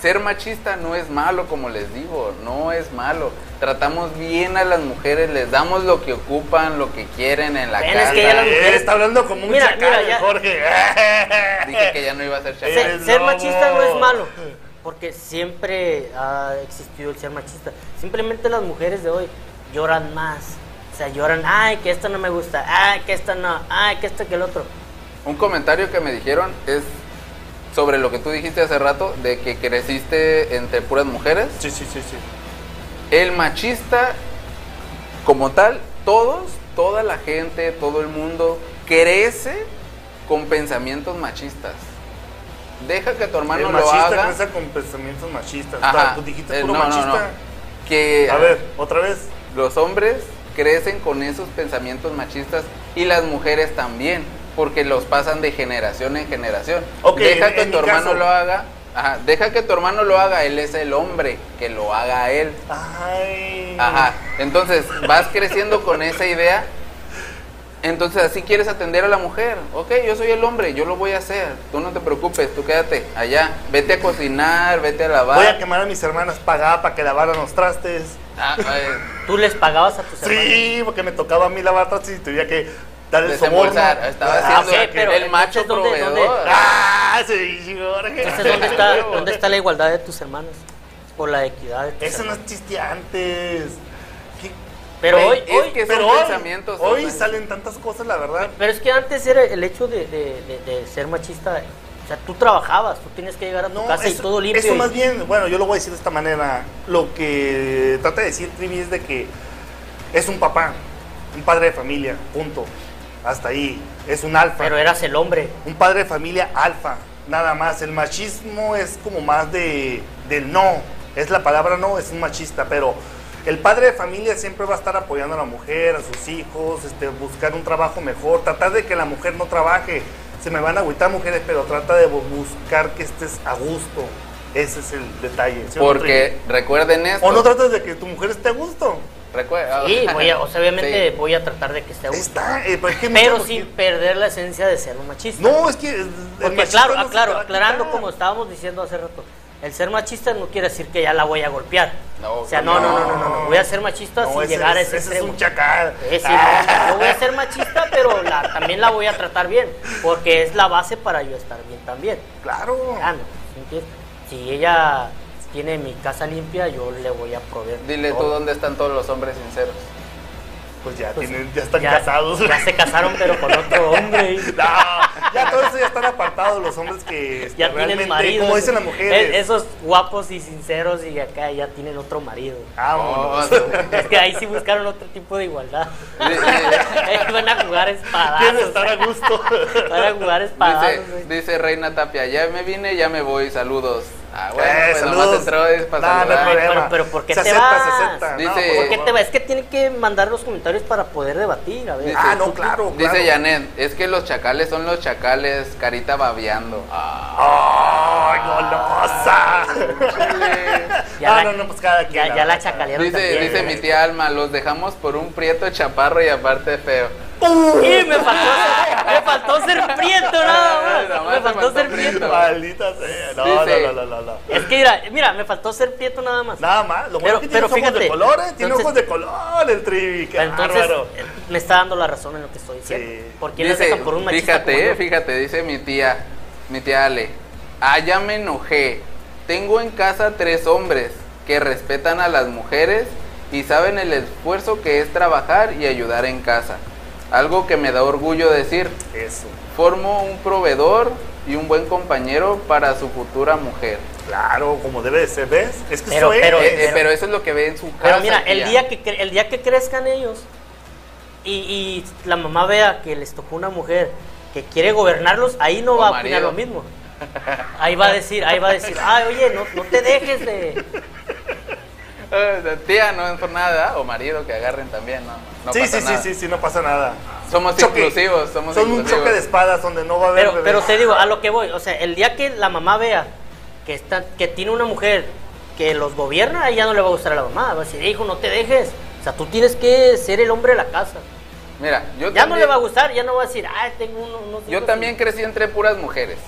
ser machista no es malo, como les digo, no es malo. Tratamos bien a las mujeres, les damos lo que ocupan, lo que quieren en la casa. es que ya las Eh, mujeres- está hablando como un Mira, chacal, mira, ya- Jorge. Dije que ya no iba a ser <laughs> chacal. Ser, ser lobo. machista no es malo, porque siempre ha existido el ser machista. Simplemente las mujeres de hoy lloran más. O sea, lloran, ay, que esto no me gusta, ay, que esto no, ay, que esto que el otro. Un comentario que me dijeron es sobre lo que tú dijiste hace rato, de que creciste entre puras mujeres. Sí, sí, sí, sí. El machista, como tal, todos, toda la gente, todo el mundo, crece con pensamientos machistas. Deja que tu hermano el lo machista haga. crece con pensamientos machistas. Ajá. Tú dijiste Eh, puro no, no, machista. no. Que A ver, otra vez. los hombres crecen con esos pensamientos machistas y las mujeres también, porque los pasan de generación en generación. Ok, Deja en- que en tu hermano caso. lo haga Ajá, deja que tu hermano lo haga, él es el hombre, que lo haga él. Ay. Ajá, entonces vas creciendo con esa idea. Entonces así quieres atender a la mujer. Ok, yo soy el hombre, yo lo voy a hacer. Tú no te preocupes, tú quédate allá. Vete a cocinar, vete a lavar. Voy a quemar a mis hermanas pagadas para que lavaran los trastes. Ah, <laughs> ¿Tú les pagabas a tus hermanos? Sí, porque me tocaba a mí lavar trastes y tenía que dar el soborno. Estaba Ah, haciendo ok, pero el macho entonces, ¿dónde- proveedor. dónde- Ah, sí, Jorge. Entonces, ¿dónde está, <laughs> ¿dónde está la igualdad de tus hermanos? O la equidad de tus Eso no hermanos. existía antes. Pero hoy, es hoy- que son hoy, pensamientos. hoy salen tantas cosas, la verdad. pero es que antes era el hecho de, de- de- de ser machista. O sea, tú trabajabas, tú tienes que llegar a tu No, casa y todo limpio. eso y- más bien, bueno, yo lo voy a decir de esta manera. Lo que trata de decir Trivi es de que es un papá, un padre de familia, punto. Hasta ahí. Es un alfa. Pero eras el hombre. un padre de familia alfa, nada más. El machismo es como más de del no. Es la palabra no, es un machista, pero el padre de familia siempre va a estar apoyando a la mujer, a sus hijos, este, buscar un trabajo mejor, tratar de que la mujer no trabaje. Se me van a agüitar mujeres, pero trata de bu- buscar que estés a gusto. Ese es el detalle. ¿sí o no, Porque recuerden esto. O no tratas de que tu mujer esté a gusto. Recuerda- Sí, voy a- o sea, obviamente Sí. voy a tratar de que esté a gusto. Está, eh, pero es que Pero sin perder la esencia de ser un machista. No, es que. el Porque claro, aclaro, aclarando como estábamos diciendo hace rato, el ser machista no quiere decir que ya la voy a golpear. No, o sea, no, no, no, no, no. Voy a ser machista sin llegar a es- ese ese es extremo. un chacal. <laughs> Yo voy a ser machista, pero también la voy a tratar bien, porque es la base para yo estar bien también. Claro. Ya, ¿no? ¿Sí entiendes? Si ella tiene mi casa limpia, yo le voy a proveer. Dile tú dónde están todos los hombres sinceros. Pues ya, Pues, tienen, ya están ya- casados. Ya se casaron, pero con otro hombre. <laughs> No, ya todos ya están apartados los hombres que este, ya tienen marido. como dicen las mujeres. esos guapos y sinceros y acá ya tienen otro marido. Vámonos. Oh, Es que ahí sí buscaron otro tipo de igualdad. Eh, <laughs> Van a jugar Quieren espadazos. estar a gusto. Van a jugar. Dice, güey. dice Reina Tapia, ya me vine, ya me voy, saludos. Ah, bueno, Eh, pues nomás saludos. entró es para No, no hay saludar. problema. Pero, pero ¿por qué Se te acepta, vas? se acepta. Dice- No, ¿Por qué te vas? Es que tienen que mandar los comentarios para poder debatir. A ver. Dice- Ah, no, claro, claro. Dice Janet, es que los chacales son los chacales, carita babeando. Ah, ¡Ay, golosa! Ya ah, la- no, no, pues cada quien. Ya, ya la chacalearon Dice, también. dice mi tía Alma, los dejamos por un prieto chaparro y aparte feo. Y me faltó, ser, me faltó ser prieto nada <laughs> más. Me faltó ser prieto. Maldita sea. No, no, no, no, no. Es que mira, mira, me faltó ser prieto nada más. Nada más. Lo Pero- bueno es que tiene pero ojos de fíjate, color, ¿eh? Tiene entonces- ojos de color el trivi. Qué Entonces, bárbaro. eh, me está dando la razón en lo que estoy diciendo. Sí. ¿Por qué les Dice, por un machista fíjate, como eh, yo? fíjate, dice mi tía, mi tía Ale. Ah, ya me enojé. Tengo en casa tres hombres que respetan a las mujeres y saben el esfuerzo que es trabajar y ayudar en casa. Algo que me da orgullo decir. Eso. Formo un proveedor y un buen compañero para su futura mujer. Claro, como debe de ser, ¿ves? Es que Pero- eso pero- es. Eh, eh, pero eso es lo que ve en su casa. Pero mira, el día que el día que crezcan ellos y, y la mamá vea que les tocó una mujer que quiere gobernarlos, ahí no O va a opinar lo mismo. Ahí va a decir, ahí va a decir, ay, oye, no, no te dejes de. <laughs> Eh, tía, no es por nada. O marido que agarren también, no, no sí, pasa sí, nada. sí, sí, sí, no pasa nada. Somos Choque. inclusivos, somos Son un choque de espadas donde no va a haber. Pero, bebés. pero te digo, a lo que voy, o sea, el día que la mamá vea que está, que tiene una mujer que los gobierna, ahí ya no le va a gustar a la mamá. Va a decir, hijo, no te dejes. O sea, tú tienes que ser el hombre de la casa. Mira, yo Ya no le va a gustar, ya no va a decir, ay, tengo uno- unos Yo también crecí entre puras mujeres.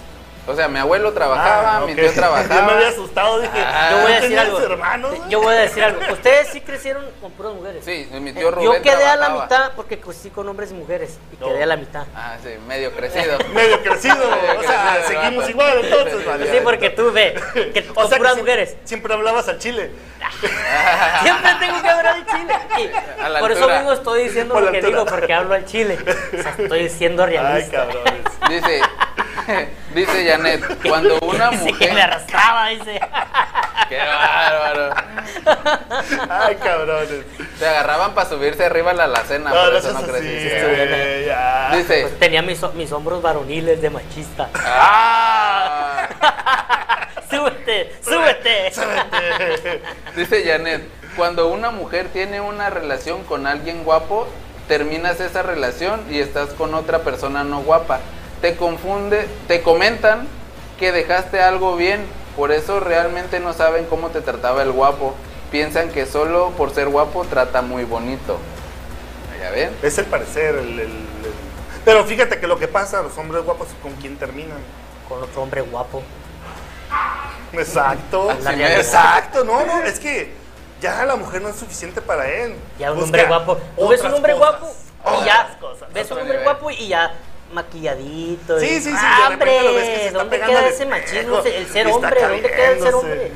O sea, mi abuelo trabajaba, Ah, mi tío trabajaba. <laughs> Yo me había asustado, dije, Ah, Yo voy a ¿no decir algo. hermanos? Yo voy a decir algo. Ustedes sí crecieron con puras mujeres. Sí, mi Eh, tío Rubén Yo quedé a la mitad porque crecí con hombres y mujeres. Y No. quedé a la mitad. Ah, sí, medio crecido. <laughs> Medio crecido, o sea, crecido, seguimos igual entonces, vale. Sí, porque tú ve, que <laughs> O con sea, puras siempre- mujeres. Siempre hablabas al chile. Siempre tengo que hablar al chile. Y por eso mismo estoy diciendo Por lo que altura. digo, porque hablo al chile. O sea, estoy siendo Ay, realista. cabrones. Dice, <laughs> dice Janet, cuando una Dice que me mujer... arrastraba, dice. <laughs> ¡Qué bárbaro! Ay, cabrones. Te agarraban para subirse arriba a la alacena, No, por no eso no creciste. Dice, Pues tenía mis, mis hombros varoniles de machista. ¡ah! <laughs> súbete, súbete. Dice Janet, cuando una mujer tiene una relación con alguien guapo, terminas esa relación y estás con otra persona no guapa. Te confunde, te comentan que dejaste algo bien, Por eso realmente no saben cómo te trataba el guapo. Piensan que solo por ser guapo trata muy bonito. ¿Ya ven? Es el parecer. el- el- el- Pero fíjate que lo que pasa, los hombres guapos con quién terminan. Con otro hombre guapo. Exacto. Sí. Exacto, no, no, es que ya la mujer no es suficiente para él. Ya un Busca hombre guapo. Tú ves un hombre cosas, guapo y ya. cosas. Ves un hombre guapo y ya maquilladito. Sí, y- sí, Ah, lo ves que se hombre, está ¿dónde pegando queda ese machismo? El ser hombre, ¿dónde queda el ser hombre?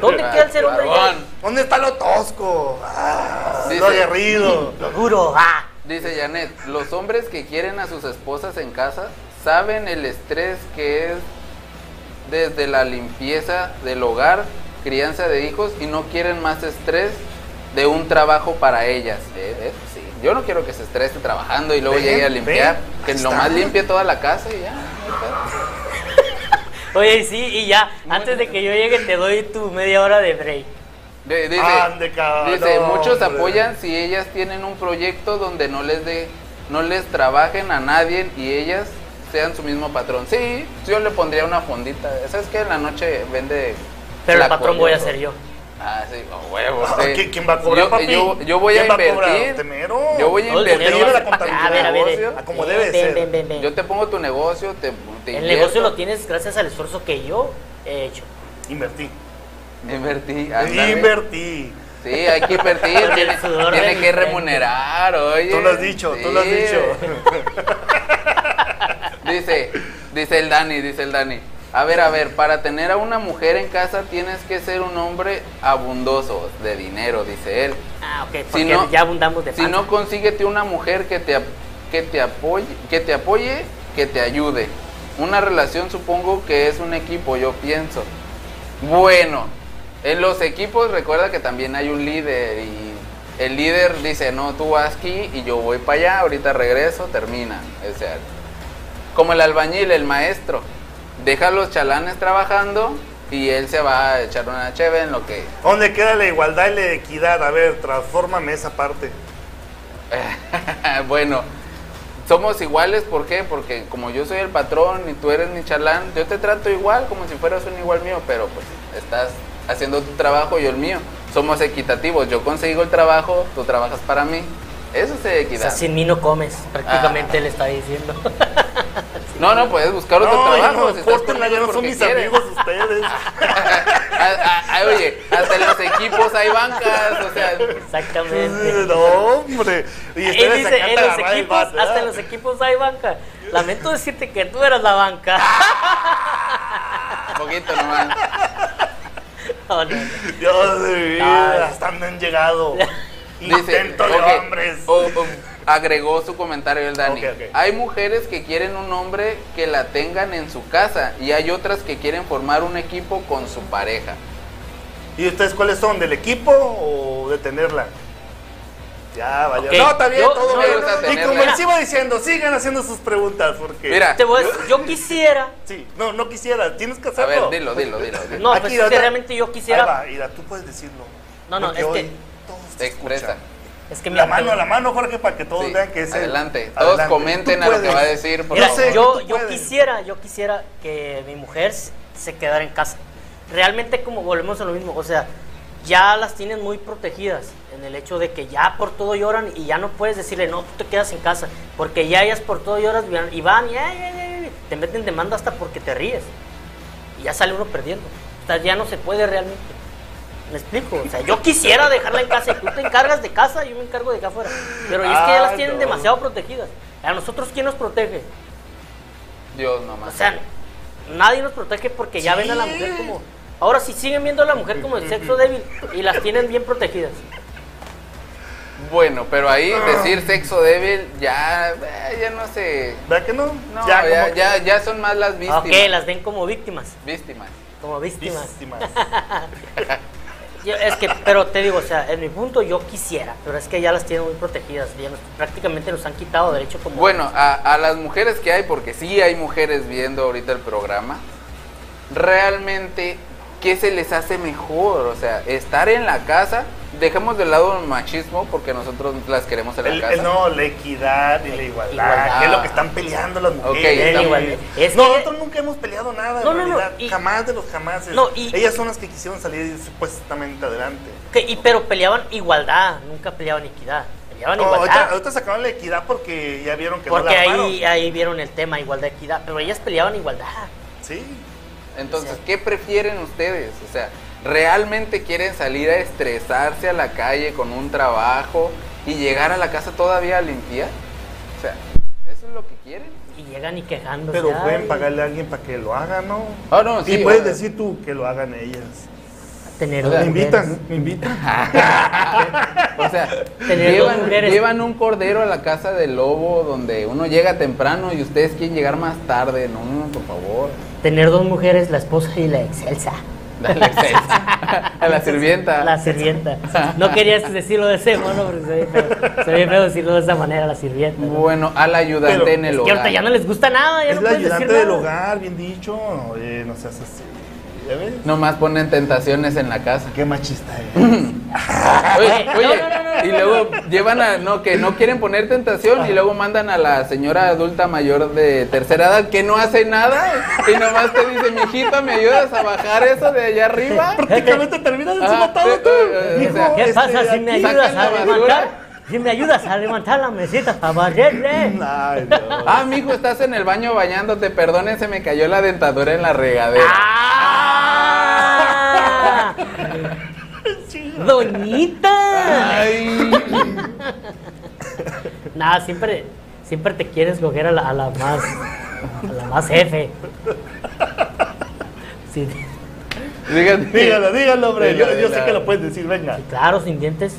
¿Dónde queda el ser hombre? ya? Barbón. ¿Dónde está lo tosco? Ah, Dice- lo aguerrido. Lo duro, ah. Dice Janet, los hombres que quieren a sus esposas en casa saben el estrés que es desde la limpieza del hogar, crianza de hijos y no quieren más estrés de un trabajo para ellas. Eh, eh, sí. Yo no quiero que se estrese trabajando y luego Ven, llegue a limpiar, ven, que está. más limpie toda la casa y ya. <laughs> Oye, sí, y ya, antes de que yo llegue te doy tu media hora de break. De- dice, Ande, cabrón, dice, muchos hombre. apoyan si ellas tienen un proyecto donde no les de, no les trabajen a nadie y ellas sean su mismo patrón. Sí, yo le pondría una fondita. ¿Sabes qué? En la noche vende. Pero el patrón voy a ser yo. Ah, sí, a huevo. Ah, sí. ¿qui- quién va a cobrar, yo, papi? yo, yo voy a ¿Quién va a invertir. Yo voy a No, invertir. dinero la va- contabilidad. A ver, a ver, como ven, debe ven, ser. ven, ven, ven. Yo te pongo tu negocio, te, te El negocio lo tienes gracias al esfuerzo que yo he hecho. Invertí. Invertí. ándale. Invertí. Sí, hay que invertir, tiene, que remunerar, oye. Tú lo has dicho, tú lo has dicho. <laughs> Dice, dice el Dani, dice el Dani. A ver, a ver, para tener a una mujer en casa tienes que ser un hombre abundoso de dinero, dice él. Ah, ok, Si no- ya abundamos de Si panza. no, consíguete una mujer que te, que te apoye, que te apoye, que te ayude. Una relación supongo que es un equipo, yo pienso. Bueno, en los equipos recuerda que también hay un líder y el líder dice, no, tú vas aquí y yo voy para allá, ahorita regreso, termina. O sea, como el albañil, el maestro, deja a los chalanes trabajando y él se va a echar una cheve en lo que ¿Dónde queda la igualdad y la equidad? A ver, transfórmame esa parte. <laughs> bueno, somos iguales, ¿por qué? Porque como yo soy el patrón y tú eres mi chalán, yo te trato igual, como si fueras un igual mío, pero pues estás haciendo tu trabajo y yo el mío. Somos equitativos, yo consigo el trabajo, tú trabajas para mí. Eso es O equidad. sea, sin mí no comes, prácticamente Ah. le está diciendo. <laughs> No, no, puedes buscar otro No, trabajo. no, si córtenla, ya no son mis amigos ustedes. <laughs> Oye, hasta en los equipos hay bancas, o sea, Exactamente. no, hombre. Y Él ustedes dice, en los equipos, bat, hasta los equipos hay banca. Lamento decirte que tú eras la banca. un poquito nomás. <laughs> No, no. Dios de mi vida, hasta han llegado. Dice, Intento de hombres. o- o- agregó su comentario el Dani. Hay mujeres que quieren un hombre que la tengan en su casa y hay otras que quieren formar un equipo con su pareja. ¿Y ustedes cuáles son? ¿Del equipo o de tenerla? Ya, vaya. No, está bien, yo- todo no, bien. me gusta y como les iba diciendo, sigan haciendo sus preguntas porque. Mira, Te voy a decir, yo quisiera. Sí, no, no quisiera, tienes que a hacerlo. ver, dilo, dilo, dilo. dilo. No, Aquí, pues es que ahorita- realmente yo Ahí quisiera. va, mira, tú puedes decirlo. No, no, es hoy que- Te escuchan. Es que La mano a la mano, Jorge, para que todos Sí, vean que es adelante. Todos Adelante. comenten a lo que va a decir, por Mira, Yo yo, quisiera, yo quisiera que mi mujer se quedara en casa. Realmente como volvemos a lo mismo, o sea, ya las tienes muy protegidas en el hecho de que ya por todo lloran y ya no puedes decirle, no, tú te quedas en casa, porque ya ellas por todo lloran y van- y van y ay, ay, ay, te meten demanda hasta porque te ríes. Y ya sale uno perdiendo. O sea, ya no se puede realmente. ¿Me explico? O sea, yo quisiera dejarla en casa y tú te encargas de casa y yo me encargo de acá afuera. Pero es que ya las Ah, tienen no. demasiado protegidas. A nosotros, ¿quién nos protege? Dios O nomás. sea, nadie nos protege porque ya ven a la mujer como... Ahora sí siguen viendo a la mujer como el sexo débil y las tienen bien protegidas. Bueno, pero ahí decir sexo débil ya, eh, ya no sé. ¿Verdad que no? No, ya, ya, son más las víctimas. Ok, las ven como víctimas. Víctimas. Como víctimas. Víctimas. <laughs> Yo- es que, pero te digo, o sea, en mi punto yo quisiera, pero es que ya las tienen muy protegidas. Ya nos- prácticamente nos han quitado derecho como... Bueno, a, a las mujeres que hay, porque sí hay mujeres viendo ahorita el programa, realmente, ¿qué se les hace mejor? O sea, estar en la casa dejemos de lado el machismo porque nosotros las queremos en la El- casa. el- no, la equidad y la igualdad, Igualdad. que es lo que están peleando las mujeres. bien. Es que- Nosotros nunca hemos peleado nada, No, en no, no, realidad, y- jamás de los jamás. No, y- Ellas son las que quisieron salir supuestamente adelante. Que- y, pero peleaban igualdad, nunca peleaban equidad. Peleaban No, igualdad. ahorita, ahorita sacaron la equidad porque ya vieron que porque no la ahí, ahí vieron el tema, igualdad, equidad. Pero ellas peleaban igualdad. Sí. Entonces. ¿qué prefieren ustedes? O sea, ¿realmente quieren salir a estresarse a la calle con un trabajo y llegar a la casa todavía a limpiar? O sea, ¿eso es lo que quieren? Y llegan y quejándose. Pero "Ay, pueden pagarle a alguien para que lo haga, ¿no? Ah, no, sí, y puedes decir tú que lo hagan ellas. Tener <laughs> O sea, <laughs> dos Me mujeres. invitan, me invitan. O sea, llevan, llevan un cordero a la casa del lobo donde uno llega temprano y ustedes quieren llegar más tarde. No, no, por favor. Tener dos mujeres, la esposa y la excelsa. <laughs> Dale acceso a la sirvienta. La sirvienta. No querías decirlo de ese modo porque se ve feo. Se ve feo decirlo de esa manera, la sirvienta. ¿no? Bueno, al ayudante Pero en el Es que hogar. ahorita ya no les gusta nada, ya Es no la ayudante decir del hogar, bien dicho. Oye, no seas así. ¿Ya ves? Nomás ponen tentaciones en la casa. Qué machista es. <laughs> Oye, oye, no, no, no. y luego llevan a, no, que no quieren poner tentación y luego mandan a la señora adulta mayor de tercera edad que no hace nada y nomás te dice, mijito, ¿me ayudas a bajar eso de allá arriba? Prácticamente terminas encima Ah, todo eh, tú. eh, o Hijo, sea, ¿Qué este, pasa si me ayudas a levantar? Si me ayudas a levantar la mesita para barrerle. Ay, no. Ah, mijo, estás en el baño bañándote, perdonen, se me cayó la dentadura en la regadera. ¡Ah! ¡Doñita! Ay. <laughs> Nada, siempre, siempre te quieres coger a la, a la más, a la más jefe. Sí. <laughs> Dígalo, dígalo, hombre. Yo, yo sé que lo puedes decir, venga. claro, sin dientes.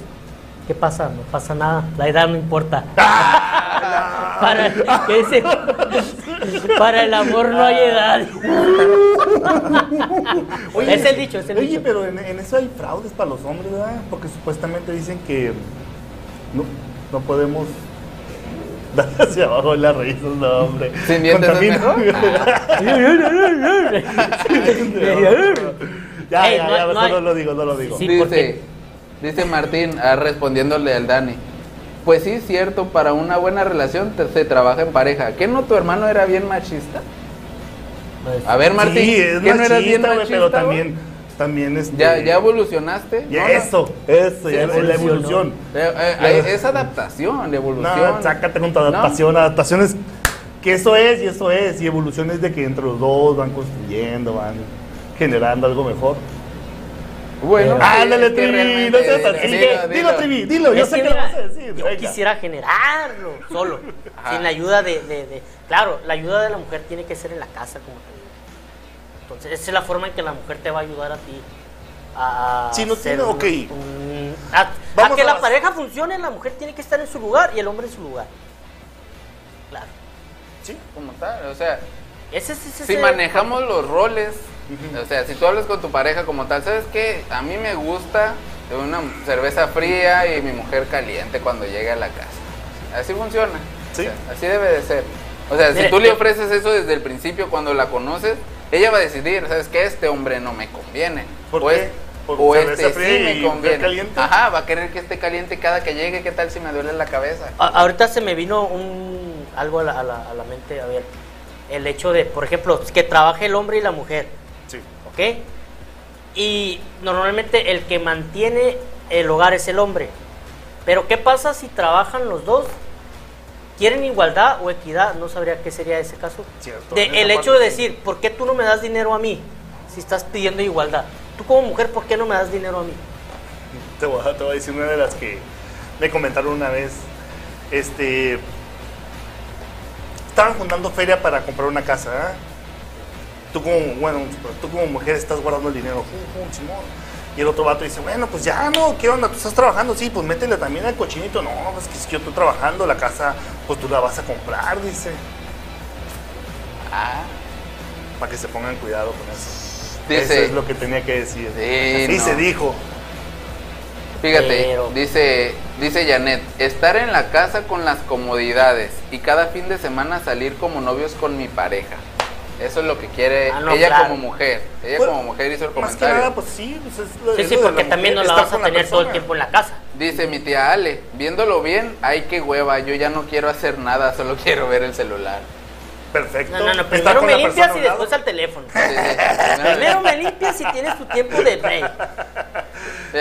¿Qué pasa? No pasa nada. La edad no importa. <laughs> para, ¿qué dice? para el amor no hay edad. <laughs> es el dicho, es el oye, dicho. pero en, en eso hay fraudes para los hombres, ¿verdad? Porque supuestamente dicen que no, no podemos <laughs> dar hacia abajo las raíces, no, hombre. ¿Sin dientes es Contamina. ya, Ey, ya, no- ya, no mejor hay- no lo digo, no lo digo. Sí, dice, dice Martín, ah, respondiéndole al Dani. Pues sí, cierto, para una buena relación te- se trabaja en pareja. ¿Qué no tu hermano era bien machista? A ver, Martín, sí, es ¿qué no eras bien machista, pero también, también este, ¿Ya, ya evolucionaste? ya No, no. eso, eso, Sí, ya es la evolución. Eh, eh, eh, es adaptación, evolución. No, sácate con tu adaptación. Adaptación es que eso es y eso es. Y evolución es de que entre los dos van construyendo, van generando algo mejor. Bueno, sí, Ándale, Trivi, no seas así. dilo, Dilo, dilo. Trivi, dilo. Yo sé que que lo mira, vas a decir. Yo venga. quisiera generarlo solo, Ajá. sin la ayuda de, de- de- Claro, la ayuda de la mujer tiene que ser en la casa, como te digo. Entonces, esa es la forma en que la mujer te va a ayudar a ti a. Si no tiene, ok. un- a, a Vamos que a la las- pareja funcione, la mujer tiene que estar en su lugar y el hombre en su lugar. Claro. Sí, como tal, o sea, Ese, ese, ese- si manejamos los roles, o sea, si tú hablas con tu pareja como tal, ¿sabes qué? A mí me gusta una cerveza fría y mi mujer caliente cuando llegue a la casa. Así funciona. Sí. O sea, así debe de ser. O sea, si tú le ofreces eso desde el principio cuando la conoces, ella va a decidir, ¿sabes qué? Este hombre no me conviene. ¿Por o qué? es- ¿Por o cerveza este fría sí y me conviene. caliente? Ajá, va a querer que esté caliente cada que llegue. ¿Qué tal si me duele la cabeza? A- ahorita se me vino un algo a la, a la- a la mente, a ver, el hecho de, por ejemplo, que trabaje el hombre y la mujer, Sí. ¿ok? Y normalmente el que mantiene el hogar es el hombre. Pero ¿qué pasa si trabajan los dos? ¿Quieren igualdad o equidad? No sabría qué sería ese caso. Cierto, De- el hecho de decir, ¿por qué tú no me das dinero a mí si estás pidiendo igualdad? Tú como mujer, ¿por qué no me das dinero a mí? Te voy, a, te voy a decir una de las que me comentaron una vez. Este. Estaban juntando feria para comprar una casa. ¿ah? Tú como, bueno, tú como mujer estás guardando el dinero. Jum, jum, Simón. Y el otro vato dice, bueno, pues ya no, ¿qué onda? ¿Tú estás trabajando? Sí, pues métele también al cochinito. No, es que si yo estoy trabajando, la casa, pues tú la vas a comprar, dice. Ah, Para que se pongan cuidado con eso. Dice- eso es lo que tenía que decir. Sí, no. se dijo. Fíjate, Pero- dice, dice Janet, estar en la casa con las comodidades y cada fin de semana salir como novios con mi pareja. Eso es lo que quiere Ah, no, ella claro. como mujer. Ella Pues, como mujer hizo el Más que comentario. nada, pues sí, pues es lo- Sí, es sí, lo de porque la también no la vas a tener todo el tiempo en la casa. Dice mi tía Ale, viéndolo bien, ay qué hueva, yo ya no quiero hacer nada, solo quiero ver el celular. Perfecto. No, no, no, primero me limpias y después al teléfono. Sí, sí, Primero me limpias y tienes tu tiempo de break. <laughs>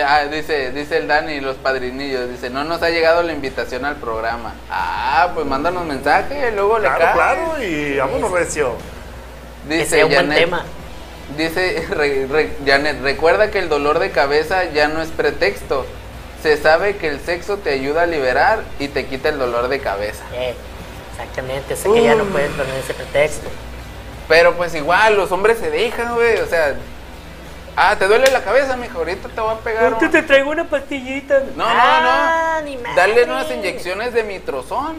Ah, dice, dice el Dani, los padrinillos, dice, no nos ha llegado la invitación al programa. Ah, pues mándanos mensaje, luego le Claro, cae. claro, y vámonos recio. Que Dice sea un buen Janet, tema. Dice re- re- Janet, recuerda que el dolor de cabeza ya no es pretexto. Se sabe que el sexo te ayuda a liberar y te quita el dolor de cabeza. Eh, exactamente, sé que ya no Uy. pueden poner ese pretexto. Pero pues igual, los hombres se dejan, güey. O sea, ah, te duele la cabeza, mijo, ahorita te voy a pegar. un- te traigo una pastillita. No, Ah, no, ni no. madre. Dale unas inyecciones de mitrozón.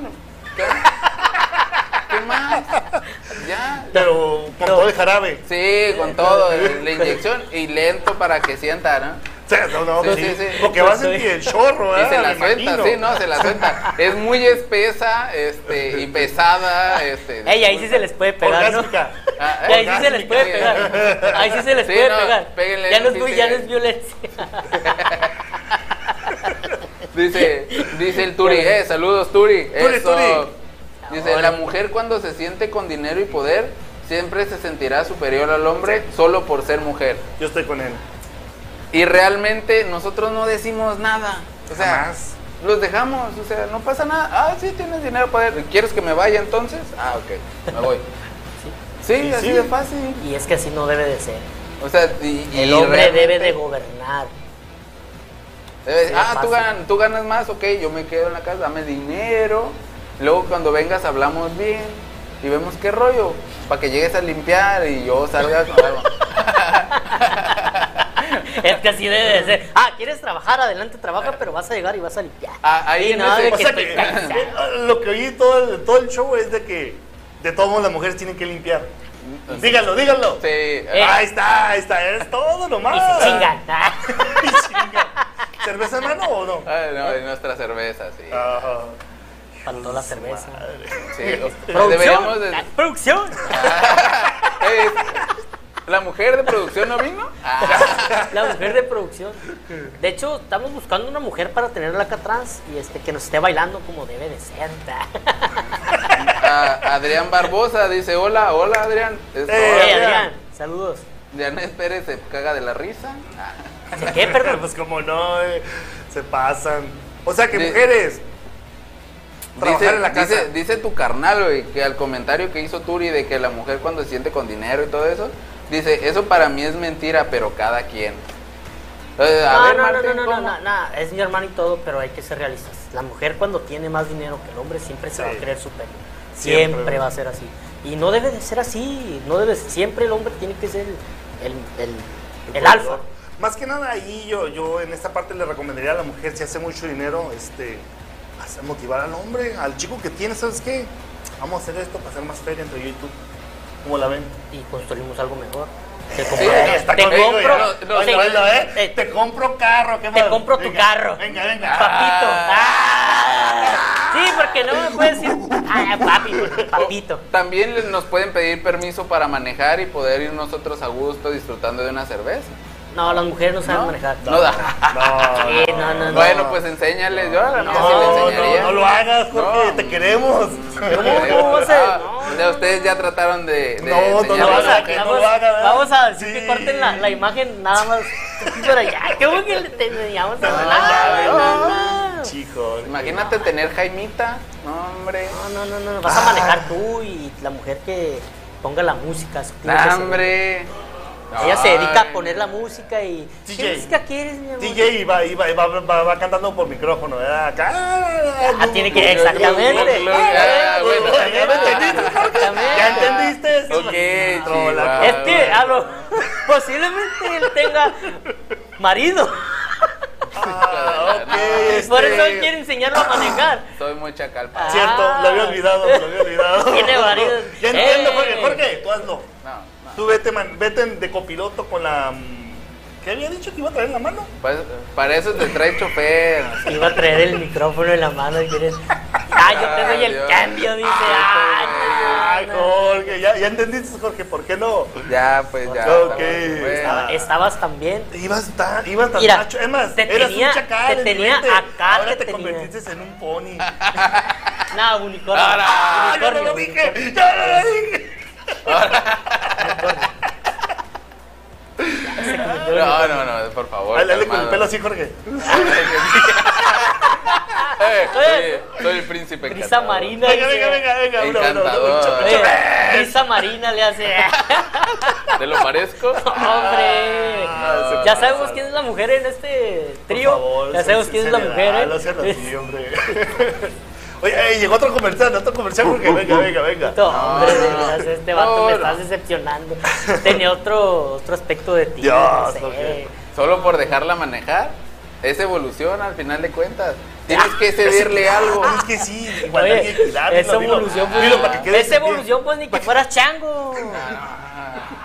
¿Qué, <laughs> ¿Qué más? Ya. Pero con No. todo el jarabe. Sí, con todo, la inyección y lento para que sienta, ¿no? No, no, Sí, sí, sí. Porque va a sentir el chorro, Y ¿eh? se la Me suelta, imagino. sí, no, se la suelta. Es muy espesa este, y pesada. Este, Ey, ahí sí se les puede pegar, ¿no? Orgásmica. Ah, Y ahí sí se les puede pegar. Ahí sí se les Sí, puede no, pegar. péguenle, Ya no, es, ya no es violencia. <laughs> Dice, dice el Turi, eh, saludos Turi. Turi, Eso. Turi. Dice, la mujer cuando se siente con dinero y poder, siempre se sentirá superior al hombre solo por ser mujer. Yo estoy con él. Y realmente nosotros no decimos nada. O sea, Jamás. los dejamos, o sea, no pasa nada. Ah, sí, tienes dinero, poder. ¿Quieres que me vaya entonces? Ah, ok, me voy. <laughs> Sí, así sí. de fácil. Y es que así no debe de ser. O sea, y, y El hombre realmente debe de gobernar. debe- ah, tú ganas, tú ganas más, ok, yo me quedo en la casa, dame dinero. Luego cuando vengas hablamos bien y vemos qué rollo. Para que llegues a limpiar y yo salga con algo. <laughs> Es que así debe de ser. Ah, ¿quieres trabajar? Adelante, trabaja, pero vas a llegar y vas a limpiar. Ah, ahí Y nada ese- de O que sea estoy que cansado. eh, lo que oí todo el, todo el show es de que de todos modos las mujeres tienen que limpiar. Díganlo, díganlo. Sí, Eh. Ahí está, ahí está, es todo nomás. Y se <laughs> chingan. Y chingan. ¿Cerveza en mano o no? Ay, no, es nuestra cerveza, sí. Ajá. Faltó la cerveza. Sí, <laughs> ¿Producción? deberíamos de... Ah, ¿Producción? Eh, ¿La mujer de producción no vino? Ah, La mujer de producción. De hecho, estamos buscando una mujer para tenerla acá atrás y este que nos esté bailando como debe de ser. a- Adrián Barbosa dice, hola, hola Adrián. Es- Hey, Adrián. Adrián, saludos. Janet Pérez se caga de la risa. Ah, ¿De qué, perdón? <laughs> Pues como no, eh, se pasan. O sea que mujeres, trabajar Dice, en la casa. dice, dice tu carnal, güey, que al comentario que hizo Turi de que la mujer cuando se siente con dinero y todo eso, dice, eso para mí es mentira, pero cada quien. A No, ver, no, no, Martín, no, no, no, ¿cómo? no, no, es mi hermano y todo, pero hay que ser realistas. La mujer cuando tiene más dinero que el hombre siempre se va a creer superior. Siempre, Siempre, va a ser así. Y no debe de ser así. No debe, siempre el hombre tiene que ser el, el, el, el alfa. Más que nada ahí yo, yo en esta parte le recomendaría a la mujer si hace mucho dinero, este, hacer motivar al hombre, al chico que tiene, ¿sabes qué? Vamos a hacer esto para hacer más feria entre yo y tú. ¿Cómo la ven? Y construimos algo mejor. Te, Sí, compro- está te conmigo compro, ya. no, no, Oye, te- oílo, ¿eh? te- Te compro carro, ¿qué te compro tu Venga, carro. Venga, venga. Papito. Ah. Sí, porque no me puedes decir, ah, papi, papito. También nos pueden pedir permiso para manejar y poder ir nosotros a gusto disfrutando de una cerveza. No, las mujeres no saben ¿No? manejar. No da. No, <laughs> Sí, no, no, no. Bueno, pues enséñales. Yo a la No, sí le no, enseñaría. no lo hagas, Jorge, No. te queremos. ¿Cómo, cómo vas a- Ah, no, ya ustedes ya trataron de, de No, no lo enseñarles Vamos a, hagas, que- no vamos, lo haga, ¿verdad? vamos a decir Sí. que corten la, la imagen nada más por allá. ¿Cómo que le te enseñamos a No, ya, No, no. no, Chico. Imagínate tener Jaimita. No, hombre. no, no, no, no, vas a manejar tú y la mujer que ponga la música. eso Ella se dedica a poner la música y... ¿Qué DJ. música quieres, mi amor? DJ iba, iba, iba, va, va cantando por micrófono, ¿verdad? Acá. Ah, tiene que... Exactamente. Ah. ¿Ya entendiste, Jorge? Exactamente. ¿Ya entendiste? Ok, Trola. Es que a lo, <laughs> posiblemente él tenga marido. Ah, ok. <laughs> Por este, eso él quiere enseñarlo a manejar. Soy muy chacal. Ah. Cierto, lo había olvidado, lo había olvidado. <laughs> Tiene marido. Ya entiendo, Eh. Jorge. Jorge, tú hazlo. No, no. Tú vete, man, vete de copiloto con la. mm, ¿Qué había dicho que iba a traer en la mano? Pues, para eso te trae chofer. <laughs> Iba a traer el micrófono en la mano y quieres. Ah, yo te doy el Dios. cambio, dice. Ay, Ah, Ay, no, no. Jorge, ya ya, entendiste, Jorge, ¿por qué no? Ya, pues ya. Ok. estamos- bueno. Estaba- estabas también. Ibas tan, ibas tan Mira, macho. Es más, te eras tenía- un chacal. te tenía mente. acá, Ahora te convertiste en un pony. <laughs> Nada, unicornio. ¡Ah, yo no unicornio. lo dije! ¡Yo no lo dije! No, no, no, por favor. Dale, dale con el pelo así, Jorge. Eh, <laughs> soy el príncipe Brisa encantador. marina. Venga, venga, venga, venga. Encantador. brisa marina le hace. <laughs> ¿Te lo parezco? <laughs> Hombre. Ah, ya sabemos quién es la mujer en este Por trío. favor, ya sabemos quién es la mujer, ¿eh? Así, hombre. Oye, eh, llegó otro comercial, otro comercial, Jorge. Venga, venga, venga. No, hombre, No, no, no. verás, este vato No, me estás decepcionando. Tenía otro, otro aspecto de ti. Dios, no sé. Solo por dejarla manejar. Es evolución al final de cuentas. Tienes que cederle algo. Es que sí, igualdad y Oye, equidad. esa dilo, dilo. evolución, pues, Dilo para que esa evolución, pues ni que fueras chango.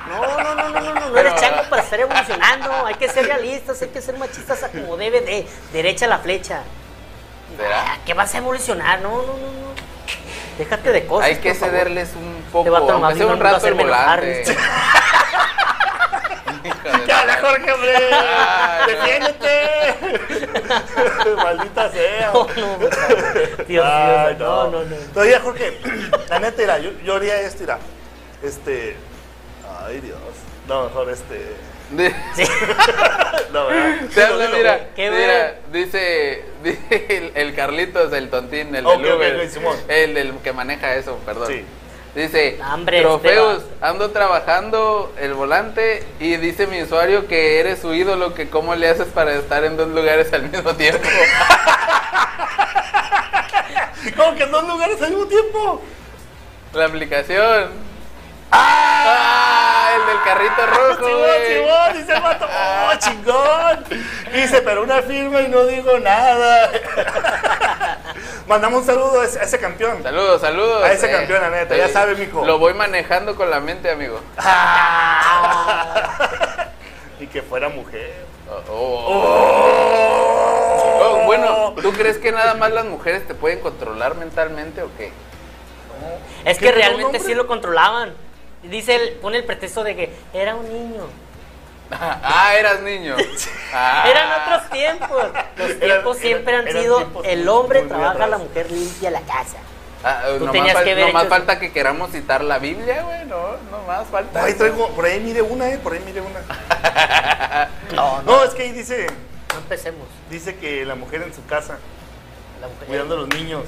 No, no, no, no, no, no, no eres chango para estar evolucionando. Hay que ser realistas, hay que ser machistas a como debe de. Derecha a la flecha. ¿Será? Ah, ¿Qué vas a evolucionar? No, no, no, no. Déjate de cosas. Hay que por favor. cederles un Te poco, va a tomar un vino rato el volante. ¿viste? Hija de- ¡Ya, la Jorge, hombre! ¡Defiéndete! <laughs> ¡Maldita sea! No, no. Dios Ay, mío, no, no, no. Todavía, Jorge, <clears throat> la neta, mira, yo, yo haría esto, mira. Este. Ay, Dios. No, mejor este. De- Sí. <laughs> No, ¿verdad? Te habla, mira, ¿Qué mira, dice, <laughs> dice el, el Carlitos, el tontín, el Ok, del Uber, el, el que maneja eso, perdón. Sí. Dice, Hambre, trofeos, ando trabajando el volante y dice mi usuario que eres su ídolo, que cómo le haces para estar en dos lugares al mismo tiempo. <laughs> ¿Cómo que en dos lugares al mismo tiempo? La aplicación. ¡Ah! El del carrito rojo, Simón. Simón, dice el vato. ¡Oh, <laughs> chingón! Dice, pero una firma y no digo nada. <laughs> Mandamos un saludo a ese, a ese campeón. Saludos, saludos. A ese campeón, la neta, ya sabe, mijo. Lo voy manejando con la mente, amigo. <laughs> y que fuera mujer. Oh, oh. Oh, bueno, ¿tú crees que nada más las mujeres te pueden controlar mentalmente o qué? Es ¿Qué que realmente sí lo controlaban. Dice, el, pone el pretexto de que era un niño. <laughs> ah, eras niño. <laughs> Ah. Eran otros tiempos. Los <laughs> tiempos eran- siempre han eran sido el hombre trabaja, la mujer limpia la casa. Ah, Tú nomás que haber nomás hecho falta que queramos citar la Biblia, güey, no, nomás falta. Ahí traigo, por ahí mire una, eh, por ahí mire una. No, No, es que ahí dice, No empecemos. dice que la mujer en su casa, La mujer cuidando a los niños.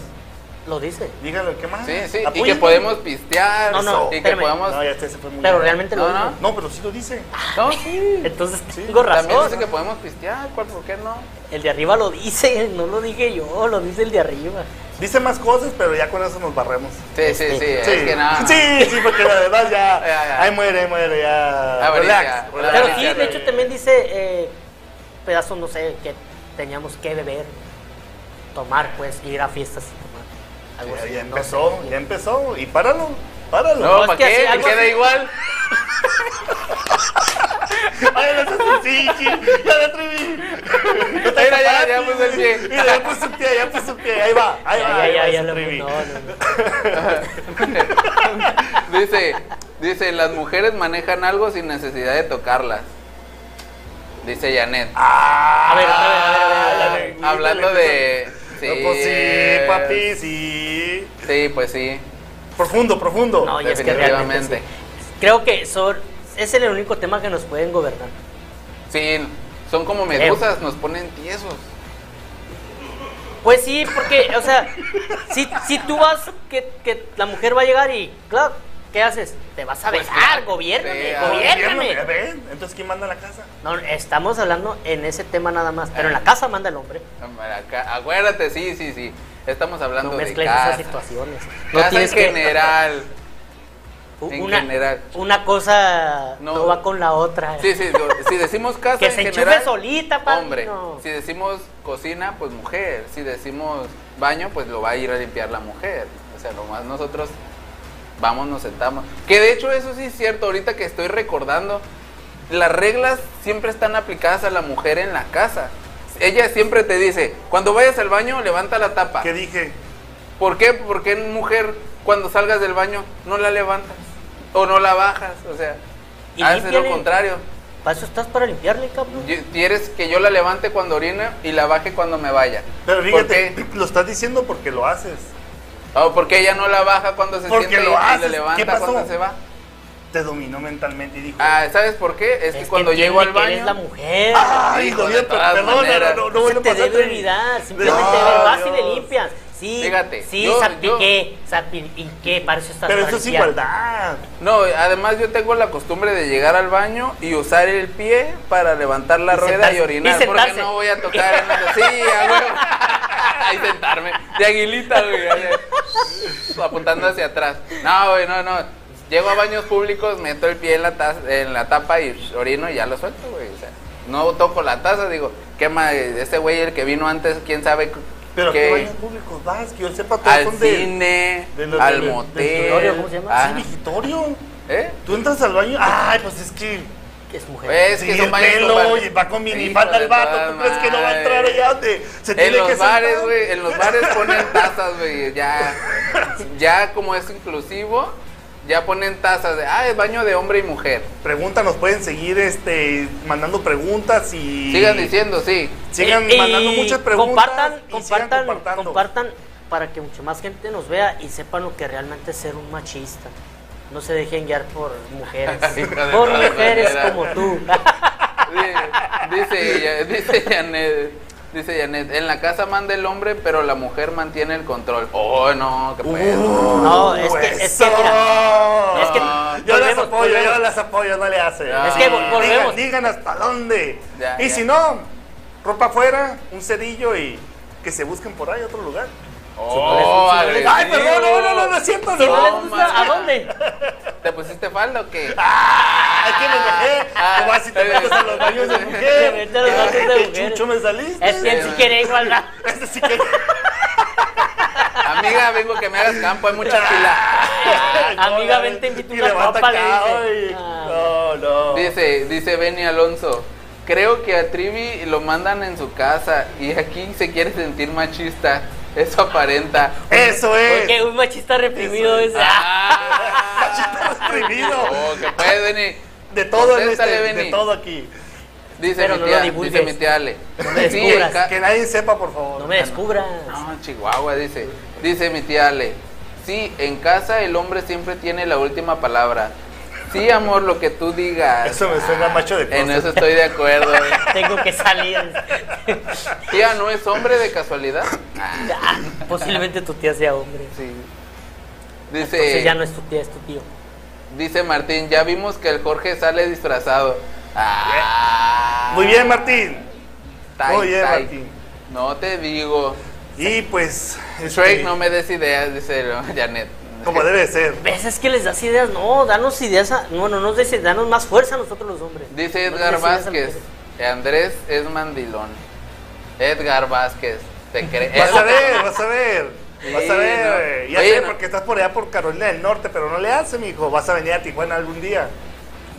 Lo dice. Dígalo, ¿qué más? Sí, sí, y que podemos pistear, No, no, y que podemos... No, ya este se fue muy Pero realmente lo No, dice. no. No, pero sí lo dice. No, sí. <laughs> Entonces Sí, tengo También razón. dice que podemos pistear, ¿cuál, por qué no? El de arriba lo dice, <laughs> no lo dije yo, lo dice el de arriba. Dice más cosas, pero ya con eso nos barremos. Sí, sí, sí, Este, Sí, es que nada. sí, sí, porque la verdad ya, <laughs> Ya, ya. ahí muere, ahí muere, ya. Ah, relax, ya. relax. Pero Ah, sí, de hecho también dice eh, pedazos, no sé, que teníamos que beber, tomar, pues, ir a fiestas. Algo Ya, así, ya no empezó, sé. ya empezó. Y páralo, páralo. No, ¿para que qué? así, ¿Te algo queda así. igual? <laughs> Ay, no seas así, Chi. ya me atreví. Mira, ya, ya puse el pie. Mira, ya puse un pie, ya puse un pie. Ahí va, ahí va. Ya, ahí ya, va, ya, lo atreví. no, no, no. dice, dice, las mujeres manejan algo sin necesidad de tocarlas. Dice Janet. Ah, A ver, a ver, a ver, a ver, a ver. la negrita, Hablando la de... No, pues sí, papi, sí. Sí, pues sí. Profundo, profundo. No, y es que realmente sí. Creo que son, es el único tema que nos pueden gobernar. Sí, son como medusas, nos ponen tiesos. Pues sí, porque, o sea, si, si tú vas, que, que la mujer va a llegar y, claro, ¿qué haces? Te vas a Pues besar, ah, gobiérname. Gobierno, ¿ven? Entonces, ¿quién manda la casa? No, estamos hablando en ese tema nada más, pero en la casa manda el hombre. Acá- acuérdate, sí, sí, sí. Estamos hablando No de casa. esas situaciones. No Casa tienes en que- general. <laughs> U- en una, general. Una cosa no, No. va con la otra. Sí, sí, si decimos <laughs> casa Que en se enchufe general, solita, padrino. Hombre, si decimos cocina, pues mujer. Si decimos baño, pues lo va a ir a limpiar la mujer. O sea, nomás nosotros vamos, nos sentamos. Que de hecho eso sí es cierto, ahorita que estoy recordando, las reglas siempre están aplicadas a la mujer en la casa. Ella siempre te dice, cuando vayas al baño, levanta la tapa. ¿Qué dije? ¿Por qué? Porque mujer, cuando salgas del baño, no la levantas. o no la bajas, o sea, Y haces lo contrario. Para eso estás para limpiarle, cabrón. ¿Quieres que yo la levante cuando orina y la baje cuando me vaya? Pero ¿Por fíjate, lo estás diciendo porque lo haces. Oh, porque ella no la baja cuando se Porque siente lo y- haces. la ¿Qué levanta pasó? cuando se va. Te dominó mentalmente y dijo. Ah, ¿sabes por qué? Es, que cuando llego al eres la baño. mujer. Ay, hijo lo todas perdón, maneras. no, no, no. Simplemente No, vas y le Dios. limpias. Sí, Fíjate, sí, yo- salpiqué, salpiqué, para eso estás Pero eso es igualdad. No, además yo tengo la costumbre de llegar al baño y usar el pie para levantar la Y rueda sentarse, y orinar. y porque no voy a tocar en. Sí. <laughs> Ahí sentarme. De aguilita, güey. apuntando hacia atrás. No, güey, no, no. Llego a baños públicos, meto el pie en la, taza- en la tapa y orino y ya lo suelto, güey. O sea, no toco la taza, digo, quema ese güey, el que vino antes, quién sabe Pero ¿qué baños públicos vas? Que yo sepa, todos al son de. cine, de los- al del motel. ¿cómo se llama? Ah, Sí, vigitorio. ¿Eh? Tú entras al baño. Ay, pues es que. Es mujer. Es Sí, que son el baños pelo, con- y va con minifalda el de vato. ¿Tú crees que no va a entrar allá donde se En tiene que los bares, güey, en los bares ponen tazas, güey, ya, ya como es inclusivo, ya ponen tazas de, ah, es baño de hombre y mujer. Pregunta, nos pueden seguir este, mandando preguntas y. Sigan diciendo, sí. Sigan Y- y mandando muchas preguntas. Compartan, y compartan, compartan para que mucha más gente nos vea y sepan lo que realmente es ser un machista. No se dejen guiar por mujeres. <laughs> Por mujeres como tú. <laughs> Di- Dice, ella- dice Janet, dice Janet, en la casa manda el hombre, pero la mujer mantiene el control. Oh, no, qué pedo. Uh, No, es que- es que, mira, es que yo las volvemos, apoyo, yo las apoyo, no le hace. Es que Digan- vol- volvemos. Digan, hasta dónde. Ya, y ya. si no, ropa afuera, un cerillo y que se busquen por ahí otro lugar. Oh, Si no les- Ay, perdón, no, no, no, no es cierto, no ¿a dónde? ¿Te pusiste falda o qué? Ay, que me enojé. Ah, ¿Cómo vas si te metes a los baños de Te mujer? a los baños de ¿Qué mujeres. chucho me saliste? Es que él sí quiere igualdad. Este sí que... Amiga, vengo que me hagas campo, hay mucha fila. Amiga, ven, te invito una copa, le dice. Ah. No, no. Dice, dice Benny Alonso, creo que a Trivi lo mandan en su casa y aquí se quiere sentir machista. Eso aparenta. Eso es. Porque un machista reprimido Eso es. Ah. <laughs> reprimido. Oh, que puede, Benny. De todo en este, de todo aquí. Dice Pero mi no tía, lo dice mi tía Ale. No me Sí, descubras. en ca- Que nadie sepa, por favor. No me descubras. No, Chihuahua, dice. Dice mi tía Ale. Sí, en casa el hombre siempre tiene la última palabra. Sí, amor, lo que tú digas. Eso me suena macho de En closet. eso estoy de acuerdo. <laughs> Tengo que salir. Tía, ¿no es hombre de casualidad? Ah, Ah, Posiblemente tu tía sea hombre. sí. Entonces Dice, ya no es tu tía, es tu tío. Dice Martín, ya vimos que el Jorge sale disfrazado. Ah, Muy bien, Martín. tai, Muy bien, tai. Martín. No te digo. Y pues. este, Shrek, no me des ideas, dice <laughs> Janet. Como debe de ser. ¿Ves? Es que les das ideas. No, danos ideas. A, no, no nos des danos más fuerza a nosotros los hombres. Dice No Edgar a Vázquez. Andrés es mandilón. Edgar Vázquez, ¿te crees? Vas a ver, vas a ver. Vas a ver. no. eh, Ya Oye, sé, no. porque estás por allá por Carolina del Norte, pero no le hace, mijo. Vas a venir a Tijuana algún día.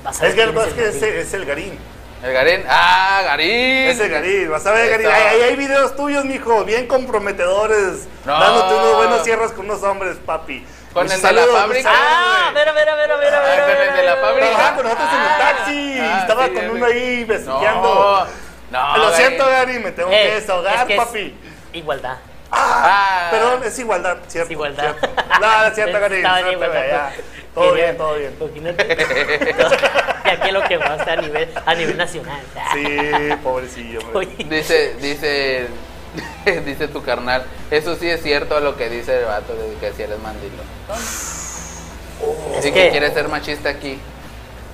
Vas a ver Es que quién es, que el es, Garín. es el Garín. El Garín. ¡Ah, Garín! Es el Garín. Vas a ver, Garín. Ahí, hay videos tuyos, mijo. Bien comprometedores. No. Dándote unos buenos cierros con unos hombres, papi. Con Muchos el de la fábrica. Ah, saludos, a ver, a ver, a ver, a ver, a ver. Ah, con el de la fábrica. Trabajaba con nosotros en el Ah, taxi. ah, Estaba sí, con uno ahí No, besuqueando. no. Lo Garín. siento, Gary, me tengo Eh, que desahogar, es que es papi. Igualdad. Ah, Ah. perdón, es igualdad, cierto. Es igualdad. cierto. No, es cierto, <laughs> Gary. Todo bien, todo bien. Imagínate. <laughs> Y aquí lo que más a nivel, a nivel nacional. Sí, pobrecillo. Dice, dice, <laughs> dice tu carnal. Eso sí es cierto lo que dice el vato, de que si eres mandilón. es y que, que quiere ser machista aquí.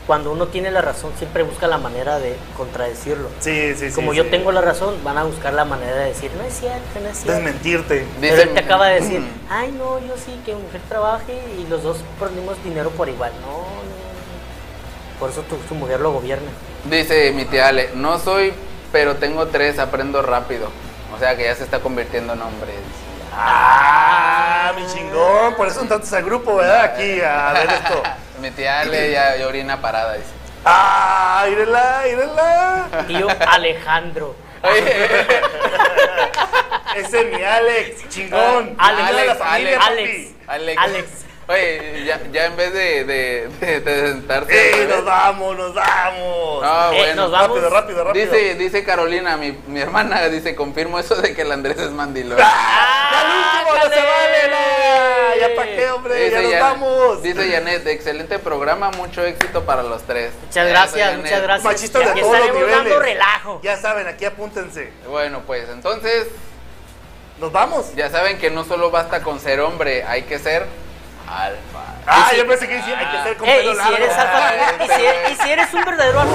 Cuando uno tiene la razón, siempre busca la manera de contradecirlo. Sí, sí, sí. Como sí. yo tengo la razón, van a buscar la manera de decir, no es cierto, no es cierto. Desmentirte. Pero Dice- él te acaba de decir, <clears throat> ay no, yo sí, que mujer trabaje y los dos ponemos dinero por igual. No, no, no. Por eso tu, tu mujer lo gobierna. Dice mi tía Ale, no soy, pero tengo tres, aprendo rápido. O sea que ya se está convirtiendo en hombre. Ah, mi chingón. Por eso entraste al grupo, ¿verdad? Aquí a ver esto. <laughs> mi tía Ale ya, ya orina parada, dice. Ah, írela, írela. Tío Alejandro. Oye, Ese es mi Alex, chingón. Alex, Alex, Alex. Alex. Alex. Oye, ya, ya en vez de, de, de, de sentarse. ¡Ey, nos vamos, nos vamos! Ah, Eh, bueno. nos vamos. Rápido, rápido, rápido. Dice, dice Carolina, mi, mi hermana, dice, confirmo eso de que el Andrés es mandilón. ¡Ah! ¡Ya el último, no se vale! no! ¡Ya para qué, hombre! ¡Ya nos vamos! dice Janet, excelente programa, mucho éxito para los tres. Muchas gracias, Janet. muchas gracias. Machistas Y de todos los niveles. dando relajo. Ya saben, aquí apúntense. Bueno, pues entonces, ¿Nos vamos? ya saben que no solo basta con ser hombre, hay que ser alfa. Ah, yo pensé que hay que ser con pelo y si largo. eres alfa, Ah, y, si, y si eres un verdadero alfa,